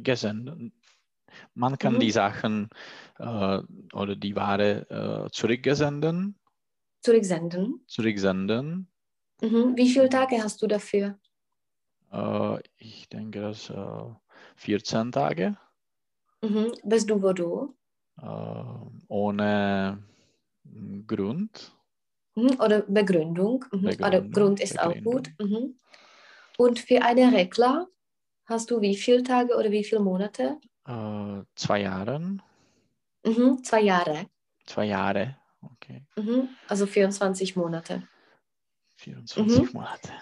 gesenden. Man kann Mhm. die Sachen äh, oder die Ware äh, zurückgesenden, Zurücksenden? zurücksenden. Mhm. Wie viele Tage hast du dafür? Äh, ich denke, das äh, 14 Tage Mhm. Bez důvodu? Äh, ohne Grund. Mhm. Oder Begründung? Mhm. Oder Begründung, Grund ist auch Begründung. gut. Mhm. Und für eine Rekla hast du wie viele Tage oder wie viele Monate? Äh, zwei Jahren. Mhm. Zwei Jahre. Zwei Jahre. Okay. Mhm. Also 24 Monate. 24 Mhm. Monate.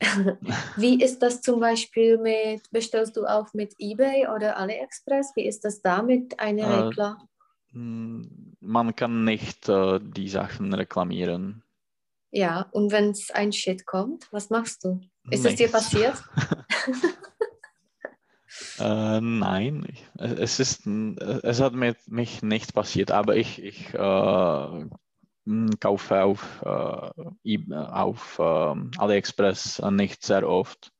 Wie ist das zum Beispiel mit, bestellst du auch mit eBay oder AliExpress? Wie ist das da mit einer Äh, Rekla? Man kann nicht äh, die Sachen reklamieren. Ja, und wenn es ein Shit kommt, was machst du? Ist das dir passiert? Äh, nein, es ist, es hat mit mich nicht passiert, aber ich, ich äh, kaufe auf, äh, eB- auf ähm, AliExpress nicht sehr oft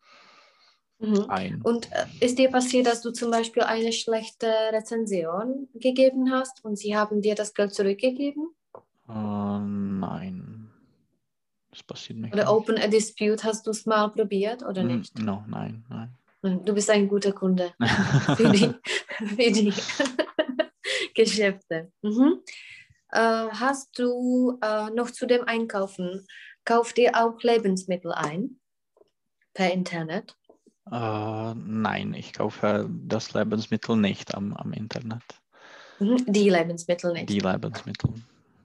Mhm. ein. Und äh, ist dir passiert, dass du zum Beispiel eine schlechte Rezension gegeben hast und sie haben dir das Geld zurückgegeben? Äh, nein, das passiert nicht. Oder Open a Dispute, hast du es mal probiert oder Mm, nicht? No, nein, nein. Du bist ein guter Kunde für die, für die Geschäfte. Mhm. Äh, hast du äh, noch zu dem Einkaufen, kauft ihr auch Lebensmittel ein per Internet? Äh, nein, ich kaufe das Lebensmittel nicht am, am Internet. Mhm. Die Lebensmittel nicht. Die Lebensmittel.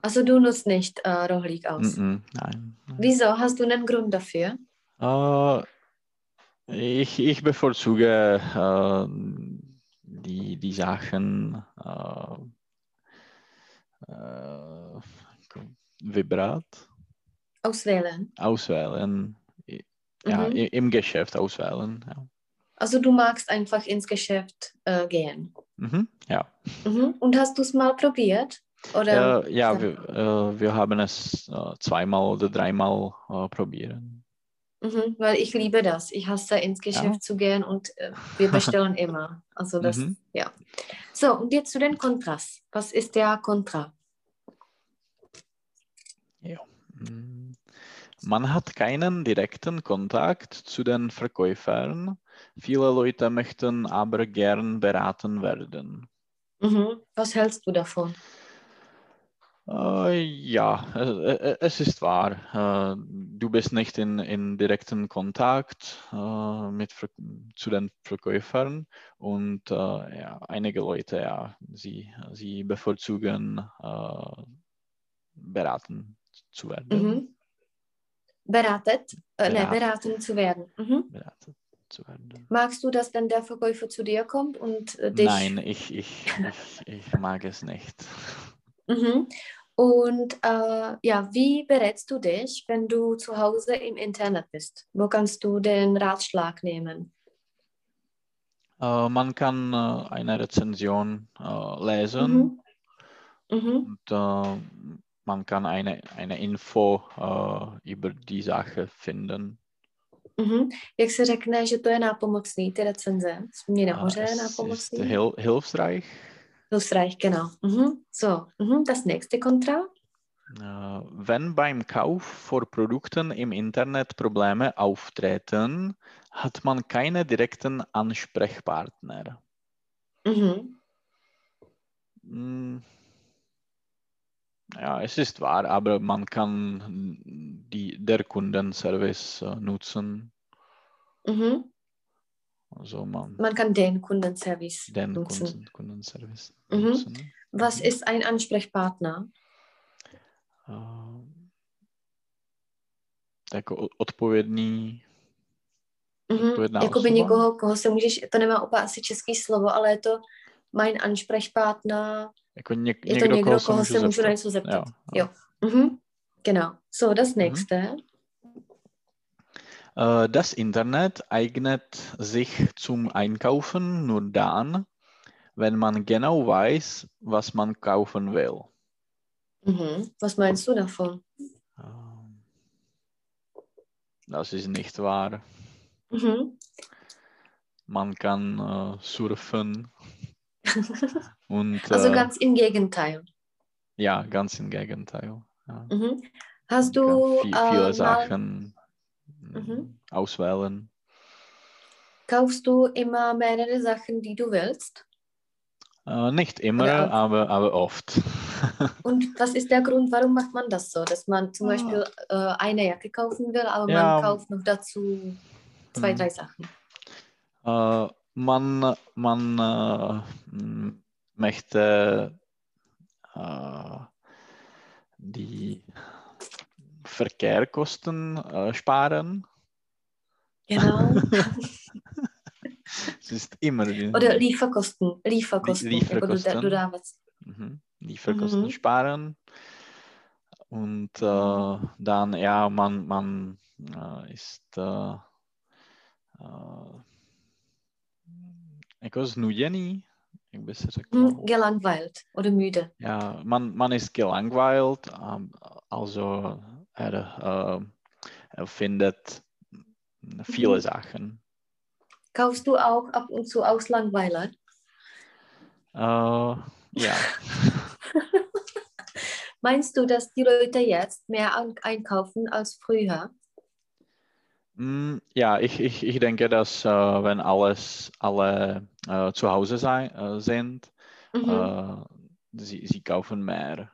Also du nutzt nicht äh, Rohlik aus. Nein. nein. Wieso? Hast du einen Grund dafür? Äh, ich, ich bevorzuge äh, die, die Sachen äh, äh, Vibrat Auswählen. auswählen. Ja, Mhm. im Geschäft auswählen. Ja, Also du magst einfach ins Geschäft äh, gehen. mhm, ja. Mhm. Und hast du es mal probiert? Oder? Äh, ja wir, äh, wir haben es äh, zweimal oder dreimal äh, probieren. Mhm, weil ich liebe das. Ich hasse ins Geschäft ja. zu gehen und äh, wir bestellen immer. Also das, mhm. ja. So, und jetzt zu den Kontras. Was ist der Kontra? Ja. Mm. Man hat keinen direkten Kontakt zu den Verkäufern. Viele Leute möchten aber gern beraten werden. Mhm. Was hältst du davon? Äh, ja, äh, es ist wahr. Äh, du bist nicht in, in direkten Kontakt mit, zu den Verkäufern und ja, einige Leute, ja, sie, sie bevorzugen beraten zu werden. Mhm. Beratet? Beraten. Ne, beraten zu werden. Mhm. Beraten zu werden. Magst du, dass dann der Verkäufer zu dir kommt und dich... Nein, ich, ich, ich, ich mag es nicht. Mhm. Und äh, ja, wie berätst du dich, wenn du zu Hause im Internet bist? Wo kannst du den Ratschlag nehmen? Äh, man kann äh, eine Rezension äh, lesen mhm. Mhm. und äh, man kann eine, eine Info äh, über die Sache finden. Mm-hmm. Jak se řekne, že to je nápomocný, ty recenze? Mě nahoře je nápomocný? Hil hilfsreich. Hilfsreich, genau. Mhm. So, mhm. das nächste Kontra. Uh, wenn beim Kauf von Produkten im Internet Probleme auftreten, hat man keine direkten Ansprechpartner. Mhm. Mm. Ja, es ist wahr, aber man kann die, der Kundenservice uh, nutzen. Mhm. Also man, man kann den Kundenservice den nutzen. Kunden, Kundenservice mhm. nutzen. Was mhm. ist ein Ansprechpartner? Uh, jako odpovědný Mm-hmm. Jakoby někoho, koho se můžeš, to nemá úplně asi český slovo, ale je to mein Ansprechpartner. Jako něk, je to někdo, koho, koho se můžu na něco zeptat. Jo. jo. Mm-hmm. Genau. So, das mhm. nächste. Mm-hmm. Das Internet eignet sich zum Einkaufen nur dann, wenn man genau weiß, was man kaufen will. Mhm. Was meinst du davon? Ähm, das ist nicht wahr. Mhm. Man kann uh, surfen. und, also uh, ganz im Gegenteil. Ja, ganz im Gegenteil. Ja. Mhm. Hast du viel, viele äh, Sachen mhm. auswählen. Kaufst du immer mehrere Sachen, die du willst? Uh, nicht immer, aber, aber oft. Und was ist der Grund, warum macht man das so? Dass man zum ah. Beispiel äh, eine Jacke kaufen will, aber ja. man kauft noch dazu zwei, hm. drei Sachen? Uh, man man uh, möchte die Verkehrkosten äh, sparen. Genau. es ist immer. Oder Lieferkosten. Lieferkosten. Lieferkosten. Du, du mhm. Lieferkosten mhm. sparen. Und äh, dann, ja, man, man äh, ist äh, etwas nuděný, jak by se řekl. Gelangweilt oder müde. Ja, man, man ist gelangweilt, ähm, also er, er findet viele mhm. Sachen. Kaufst du auch ab und zu aus Langweiler? Uh, ja. Meinst du, dass die Leute jetzt mehr einkaufen als früher? Mm, ja, ich, ich, ich denke, dass uh, wenn alles, alle uh, zu Hause sein, sind, mhm. sie, sie kaufen mehr.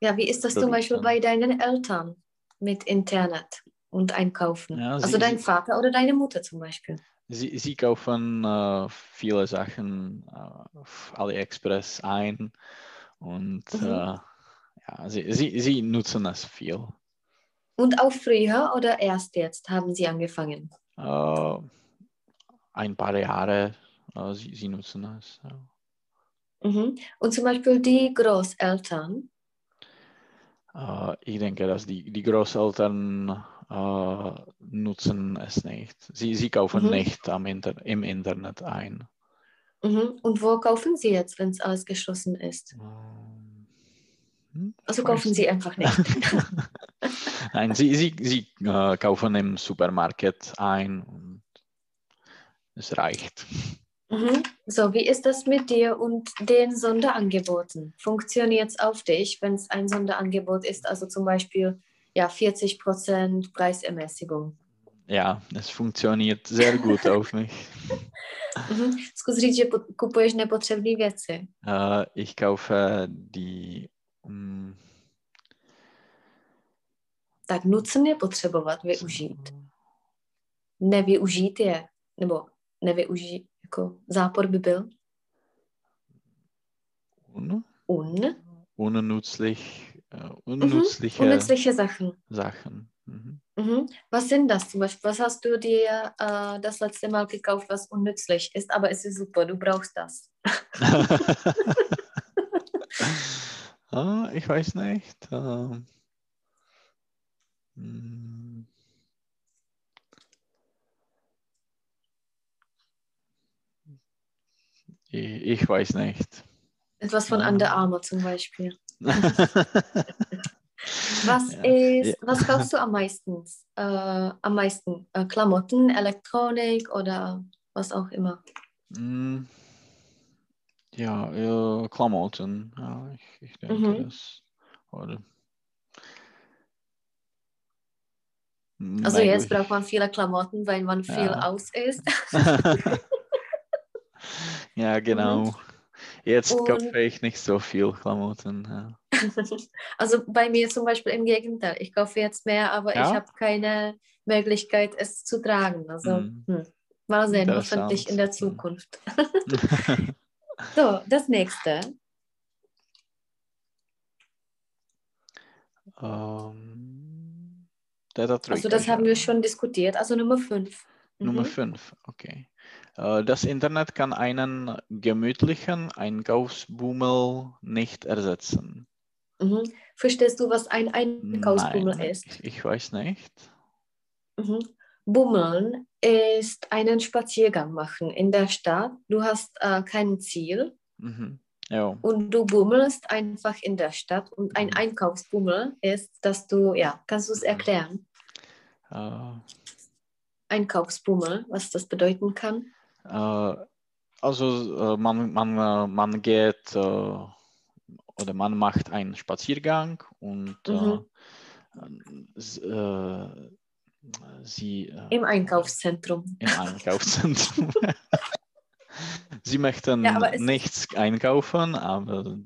Ja, wie ist das zum Beispiel bei deinen Eltern mit Internet und Einkaufen? Ja, also dein Vater oder deine Mutter zum Beispiel? Sie, sie kaufen äh, viele Sachen äh, auf AliExpress ein und mhm. äh, ja, sie, sie, sie nutzen das viel. Und auch früher oder erst jetzt haben Sie angefangen? Äh, ein paar Jahre, äh, sie, sie nutzen das. Ja. Mhm. Und zum Beispiel die Großeltern, Uh, ich denke, dass die, die Großeltern uh, nutzen es nicht. Sie, sie kaufen mhm. nicht am Inter im Internet ein. Mhm. Und wo kaufen Sie jetzt, wenn es alles geschlossen ist? Hm, also kaufen Sie einfach nicht. Nein, sie, sie, sie äh, kaufen im Supermarkt ein und es reicht. Mhm. So, wie ist das mit dir und den Sonderangeboten? Funktioniert es auf dich, wenn es ein Sonderangebot ist, also zum Beispiel ja, 40% Preisermäßigung? Ja, es funktioniert sehr gut auf mich. Mhm. Říct, že kupuješ nepotřebné věci. Uh, ich kaufe die um, tak nucen je potřebovat, využít. Nevyužít je, nebo nevyužít, jako zápor by byl? Un. Un. Unnützlich, uh, unnützliche, mhm. unnützliche Sachen. Sachen. Mhm. Mhm. Was sind das zum Beispiel? Was hast du dir äh, das letzte Mal gekauft, was unnützlich ist, aber es ist super, du brauchst das? ah, ich weiß nicht. Ähm, hm. Ich, ich weiß nicht. Etwas von Under Armour zum Beispiel. Was Ja. ist, was kaufst du am meisten? Äh, am meisten äh, Klamotten, Elektronik oder was auch immer? Hm. Ja, ja, Klamotten. Ja, ich, ich denke Mhm. das. Oder Also jetzt möglich. braucht man viele Klamotten, weil man viel Ja. aus ist. ja, genau. Jetzt Und- kaufe ich nicht so viel Klamotten. Ja. Also bei mir zum Beispiel im Gegenteil. Ich kaufe jetzt mehr, aber ich Ja? habe keine Möglichkeit, es zu tragen. Also Mhm. hm. mal sehen, hoffentlich in der Mhm. Zukunft. So, das nächste. ähm, der da Also das haben wir schon diskutiert. Also Nummer 5. Nummer 5, okay. Äh, Das Internet kann einen gemütlichen Einkaufsbummel nicht ersetzen. Mhm. Verstehst du, was ein Einkaufsbummel Nein, ist? Ich, ich weiß nicht. Mhm. Bummeln ist einen Spaziergang machen in der Stadt. Du hast äh, kein Ziel Mhm. Ja. und du bummelst einfach in der Stadt. Und ein Mhm. Einkaufsbummel ist, dass du, ja, kannst du es Mhm. erklären? Äh, Einkaufsbummel, was das bedeuten kann? Äh, also äh, man, man, äh, man geht äh, oder man macht einen Spaziergang und Mhm. Sie äh, Im Einkaufszentrum. im Einkaufszentrum. sie möchten Ja, nichts einkaufen, aber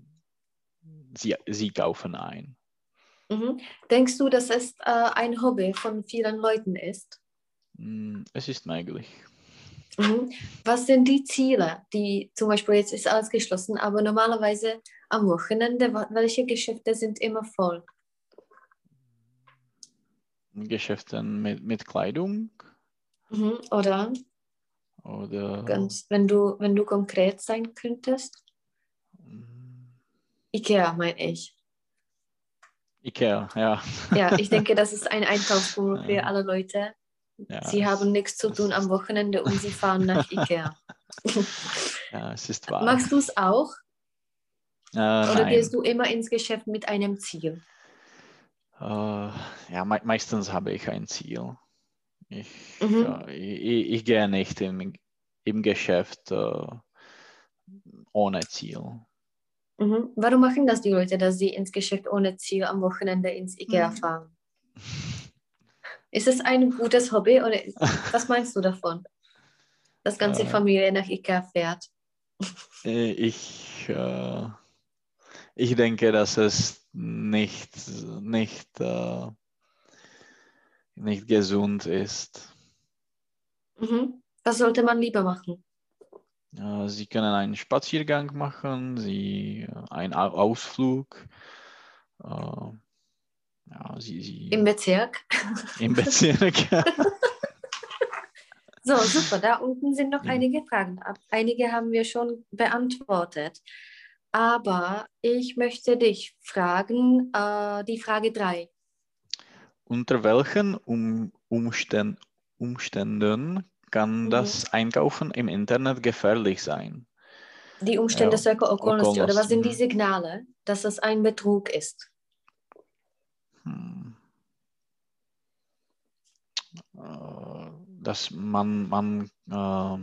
sie, sie kaufen ein. Mhm. Denkst du, dass es äh, ein Hobby von vielen Leuten ist? Mm, Es ist möglich. Mhm. Was sind die Ziele, die zum Beispiel jetzt ist alles geschlossen, aber normalerweise am Wochenende, welche Geschäfte sind immer voll? Geschäften mit, mit Kleidung Mhm. Oder oder ganz, wenn du, wenn du konkret sein könntest? mm, Ikea, meine ich. Ikea, ja. Ja, ich denke, das ist ein Einkaufsbummel für alle Leute. ja Sie haben nichts zu tun am Wochenende und sie fahren nach Ikea. Ja, es ist wahr. Machst du es auch? Äh, Oder nein. gehst du immer ins Geschäft mit einem Ziel? Äh, ja, me meistens habe ich ein Ziel. Ich, Mhm. äh, ich, ich gehe nicht im, im Geschäft äh, ohne Ziel. Mhm. Warum machen das die Leute, dass sie ins Geschäft ohne Ziel am Wochenende ins Ikea Mhm. fahren? Ist es ein gutes Hobby oder was meinst du davon? Dass ganze Äh. Familie nach Ikea fährt. Äh, Ich, äh, ich denke, dass es nicht, nicht, äh, nicht gesund ist. Mhm. Was sollte man lieber machen? Äh, Sie können einen Spaziergang machen, Sie äh, einen Au- Ausflug. Äh, ja, Sie, Sie Im Bezirk? im Bezirk. So, super. Da unten sind noch Ja. einige Fragen. Einige haben wir schon beantwortet. Aber ich möchte dich fragen, äh, die Frage 3. Unter welchen um, Umständ, Umständen kann Mhm. das Einkaufen im Internet gefährlich sein? Die Umstände Ja, circa okolnosti. Oder was sind die Signale, dass es ein Betrug ist? Hm. äh, dass man, man äh,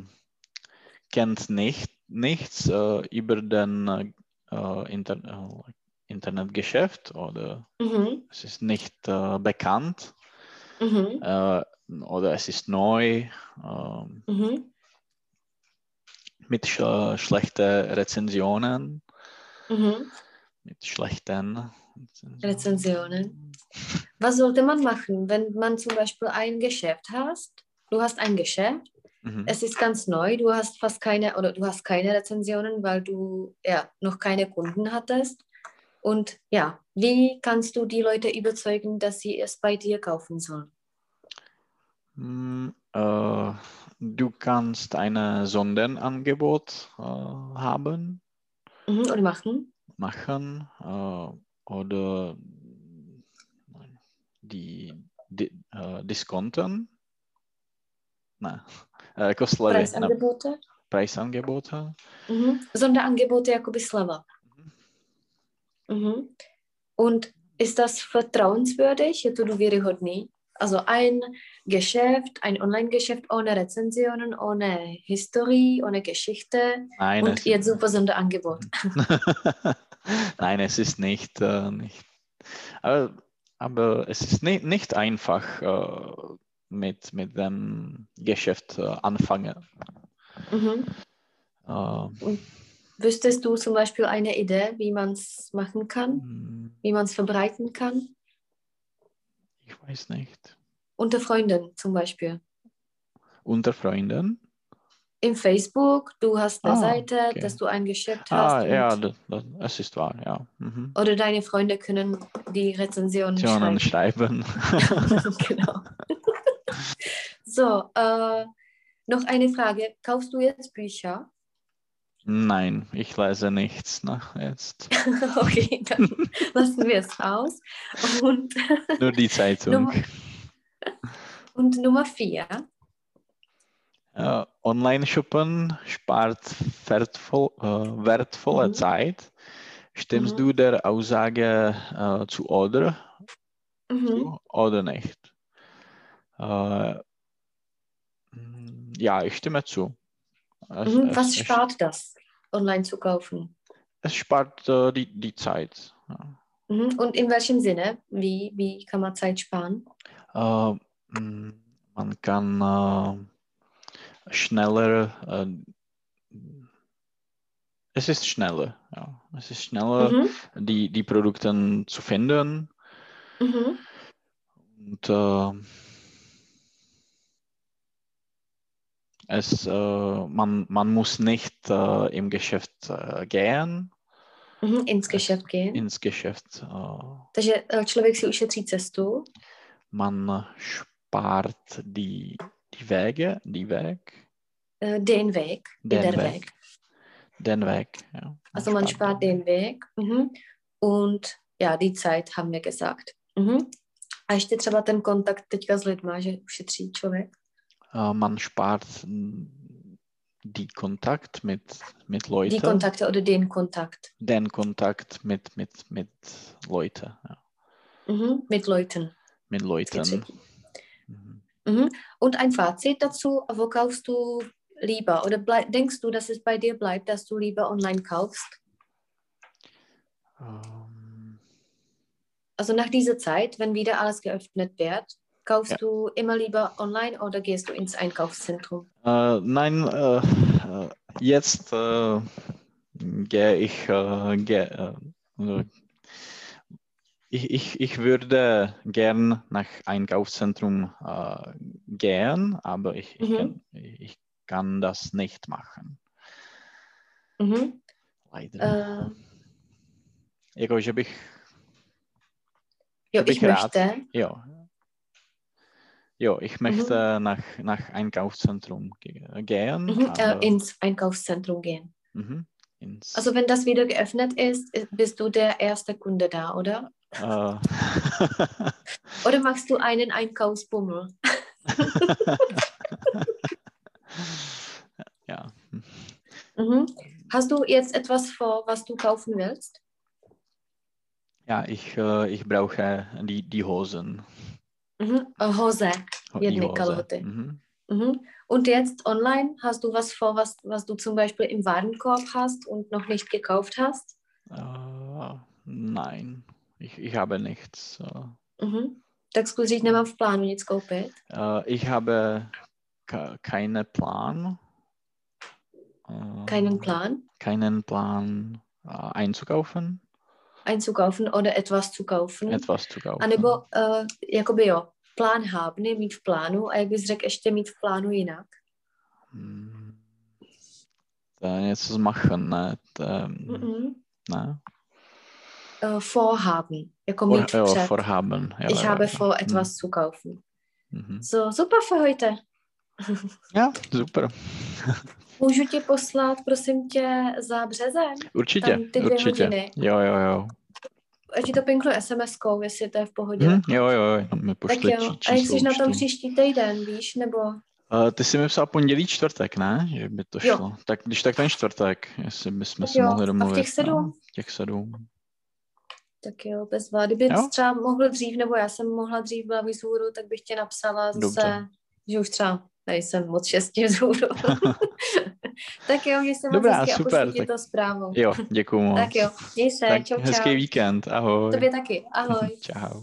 kennt nicht, nichts äh, über den äh, Inter äh, Internetgeschäft oder Mhm. es ist nicht äh, bekannt Mhm. äh, oder es ist neu ähm, Mhm. mit sch schlechten Rezensionen, Mhm. mit schlechten Rezensionen. Was sollte man machen, wenn man zum Beispiel ein Geschäft hast? Du hast ein Geschäft, Mhm. es ist ganz neu, du hast fast keine oder du hast keine Rezensionen, weil du ja noch keine Kunden hattest. Und ja, wie kannst du die Leute überzeugen, dass sie es bei dir kaufen sollen? Mm, äh, du kannst ein Sonderangebot äh, haben, Mhm, oder machen? machen äh, oder die, die äh, Diskonten. Nein, äh, kostlery, ne, Preisangebote? Preisangebote. Mhm. Sonderangebote jakoby sleva. Mhm. Und ist das vertrauenswürdig? Je to důvěryhodný? Also ein Geschäft, ein Online-Geschäft ohne Rezensionen, ohne Historie, ohne Geschichte Nein, und ihr super Sonderangebot. Nein, es ist nicht, äh, nicht. Aber, aber es ist nicht, nicht einfach äh, mit, mit dem Geschäft äh, anfangen. Mhm. Äh, Wüsstest du zum Beispiel eine Idee, wie man es machen kann, mm, wie man es verbreiten kann? ich weiß nicht. Unter Freunden zum Beispiel. Unter Freunden? Im Facebook, du hast eine Ah, Seite, okay. dass du ein Geschäft hast. Ah, ja, das, das, ist wahr, ja. Mhm. oder deine Freunde können die Rezensionen Rezensionen schreiben. schreiben. genau. So, äh, noch eine Frage. Kaufst du jetzt Bücher? Nein, ich lese nichts ne, jetzt. okay, dann lassen wir es aus. Und, Nur die Zeitung. Nummer, und Nummer vier. Äh, Online-Shoppen spart wertvoll, äh, wertvolle Mhm. Zeit. Stimmst Mhm. du der Aussage äh, zu oder, Mhm. zu oder nicht? Äh, mm, ja, ich stimme zu. Es, Mhm. Was es, spart das, online zu kaufen? es spart äh, die, die Zeit. Ja. Mhm. Und in welchem Sinne? Wie, wie kann man Zeit sparen? Äh, mm, man kann äh, schneller, äh, es ist schneller, ja. Es ist schneller, Mhm. die, die Produkte zu finden. Mhm. Und es, äh, man, man muss nicht äh, im Geschäft äh, gehen, Mhm. Ins Es- Geschäft gehen. ins Geschäft. Takže eh, člověk si ušetří cestu. man spart die, die Wege, die Weg, den Weg, Den der Weg. Weg. den Weg. Ja. Also man spart den Weg. Mhm. Und ja, die Zeit haben wir gesagt. Mhm. A ještě třeba ten kontakt teďka s lidma, že ušetří člověk. Äh, man spart mm, die Kontakt mit, mit Die Leuten, Kontakte oder den Kontakt. den Kontakt mit, mit, mit Leuten, ja. Mhm. Mit Leuten. mit Leuten. Mhm. Mhm. Und ein Fazit dazu, wo kaufst du lieber? Oder bleib, denkst du, dass es bei dir bleibt, dass du lieber online kaufst? Ähm, Also nach dieser Zeit, wenn wieder alles geöffnet wird, kaufst Ja. du immer lieber online oder gehst du ins Einkaufszentrum? Äh, nein, äh, jetzt äh, gehe ich, äh, ge, äh, ich, ich, ich würde gern nach Einkaufszentrum äh, gehen, aber ich, ich, Mhm. kann, ich kann das nicht machen. Mhm. Leider. Jako, že bych, jo, Bych ich rád. möchte. jo, jo, ich möchte nach, nach Einkaufszentrum ge gehen. Mhm, äh, ins Einkaufszentrum gehen. mhm, ins, Also wenn das wieder geöffnet ist, bist du der erste Kunde da, oder? äh, Oder machst du einen Einkaufsbummel? ja. Mhm. Hast du jetzt etwas vor, was du kaufen willst? Ja, ich, äh, ich brauche die, die Hosen. Mhm. Äh, Hose. jedny Kalhoty. Mhm. Mhm. Und jetzt online, hast du was vor, was, was du zum Beispiel im Warenkorb hast und noch nicht gekauft hast? Uh, nein, ich, ich habe nichts. Mhm. Tak skutečně nemám v plánu nic koupit? Uh, ich habe keinen Plan. keinen Plan? Keinen Plan einzukaufen. Einzukaufen oder etwas zu kaufen. Etwas zu kaufen. A nebo uh, jakoby jo, plán hábny, mít v plánu a jak bys řekl ještě mít v plánu jinak? Hmm. To je něco z machen, ne? To, mm -mm. Ne? Uh, vorhaben, jako vor, mít jo, před. vorhaben. Ja, ich habe vor, etwas mm. zu kaufen. Mm-hmm. So, super für heute. ja, super. Můžu ti poslat, prosím tě, za březen? Určitě, Tam ty určitě. Hodiny. Jo, jo, jo. A ti to pinknu SMS-kou, jestli to je v pohodě. Hmm, jo, jo, jo, mi Tak jo, a jak jsi na tom příští týden, víš, nebo... Uh, ty jsi mi psal pondělí čtvrtek, ne? Že by to šlo. Jo. Tak když tak ten čtvrtek, jestli bychom se mohli domluvit. A v těch sedm? No, těch sedm. Tak jo, bez vlády. Kdyby jo? třeba mohl dřív, nebo já jsem mohla dřív byla vzhůru, tak bych tě napsala zase, Dobře. že už třeba nejsem moc šestí vzhůru. tak jo, že jsem Dobrá, moc super. Tak... to zprávou. Jo, děkuju moc. tak jo, měj se, tak čau, čau. Hezký víkend, ahoj. Tobě taky, ahoj. Čau.